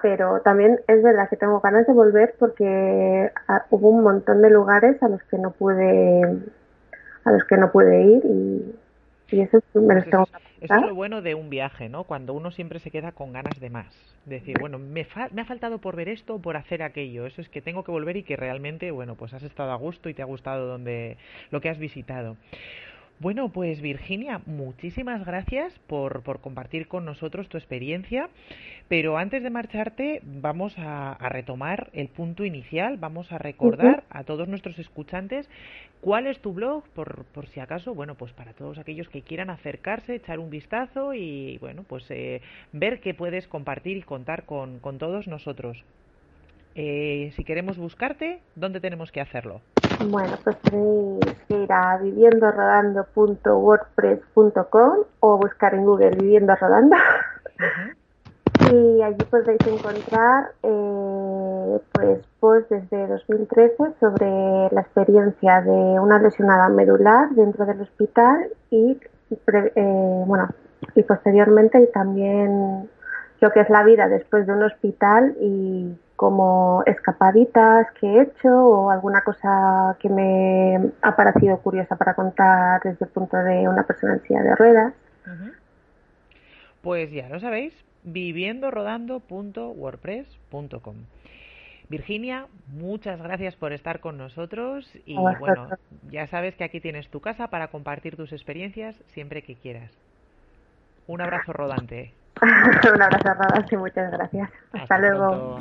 Pero también es verdad que tengo ganas de volver porque ah, hubo un montón de lugares a los que no pude a los que no pude ir y, y eso me lo tengo eso es lo bueno de un viaje, ¿no? Cuando uno siempre se queda con ganas de más. Decir, bueno, me, me ha faltado por ver esto o por hacer aquello. Eso es que tengo que volver y que realmente, bueno, pues has estado a gusto y te ha gustado donde lo que has visitado. Bueno, pues Virginia, muchísimas gracias por, por, compartir con nosotros tu experiencia. Pero antes de marcharte, vamos a, retomar el punto inicial, vamos a recordar a todos nuestros escuchantes cuál es tu blog, por, por si acaso, bueno, pues para todos aquellos que quieran acercarse, echar un vistazo y, bueno, pues eh, ver qué puedes compartir y contar con, con todos nosotros. Eh, si queremos buscarte, ¿dónde tenemos que hacerlo? Bueno, pues tenéis que ir a viviendorodando.wordpress.com o buscar en Google Viviendo Rodando. Y allí podréis encontrar eh, pues posts desde 2013 sobre la experiencia de una lesionada medular dentro del hospital y eh, bueno y posteriormente también lo que es la vida después de un hospital y como escapaditas que he hecho o alguna cosa que me ha parecido curiosa para contar desde el punto de una persona en silla de ruedas. Pues ya lo sabéis, viviendorodando.wordpress.com. Virginia, muchas gracias por estar con nosotros y bueno, ya sabes que aquí tienes tu casa para compartir tus experiencias siempre que quieras. Un abrazo rodante. Un abrazo rodante y muchas gracias. Hasta, luego.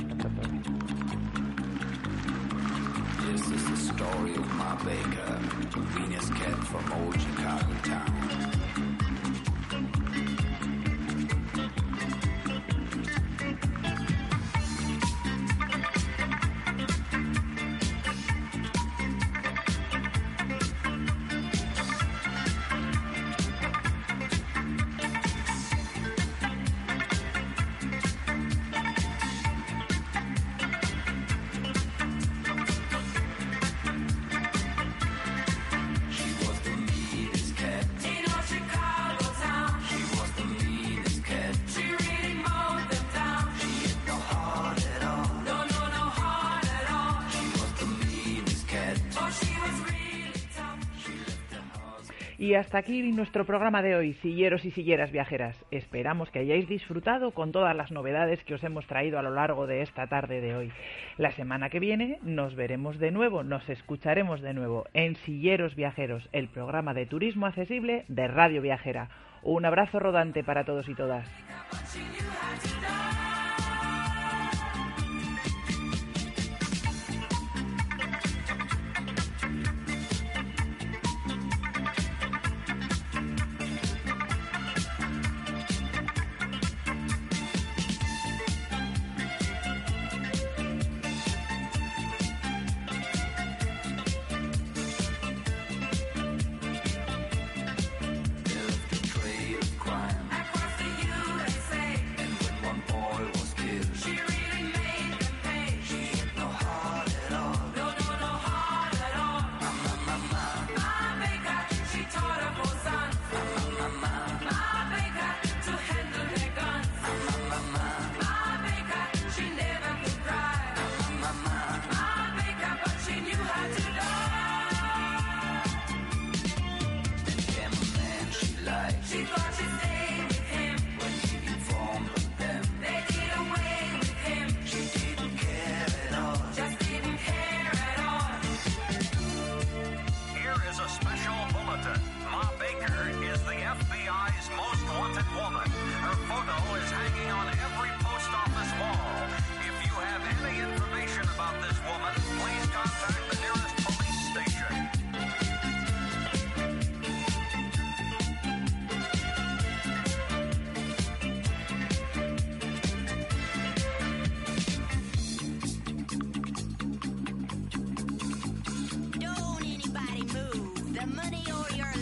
Y hasta aquí nuestro programa de hoy, silleros y silleras viajeras. Esperamos que hayáis disfrutado con todas las novedades que os hemos traído a lo largo de esta tarde de hoy. La semana que viene nos veremos de nuevo, nos escucharemos de nuevo en Silleros Viajeros, el programa de turismo accesible de Radio Viajera. Un abrazo rodante para todos y todas. money or your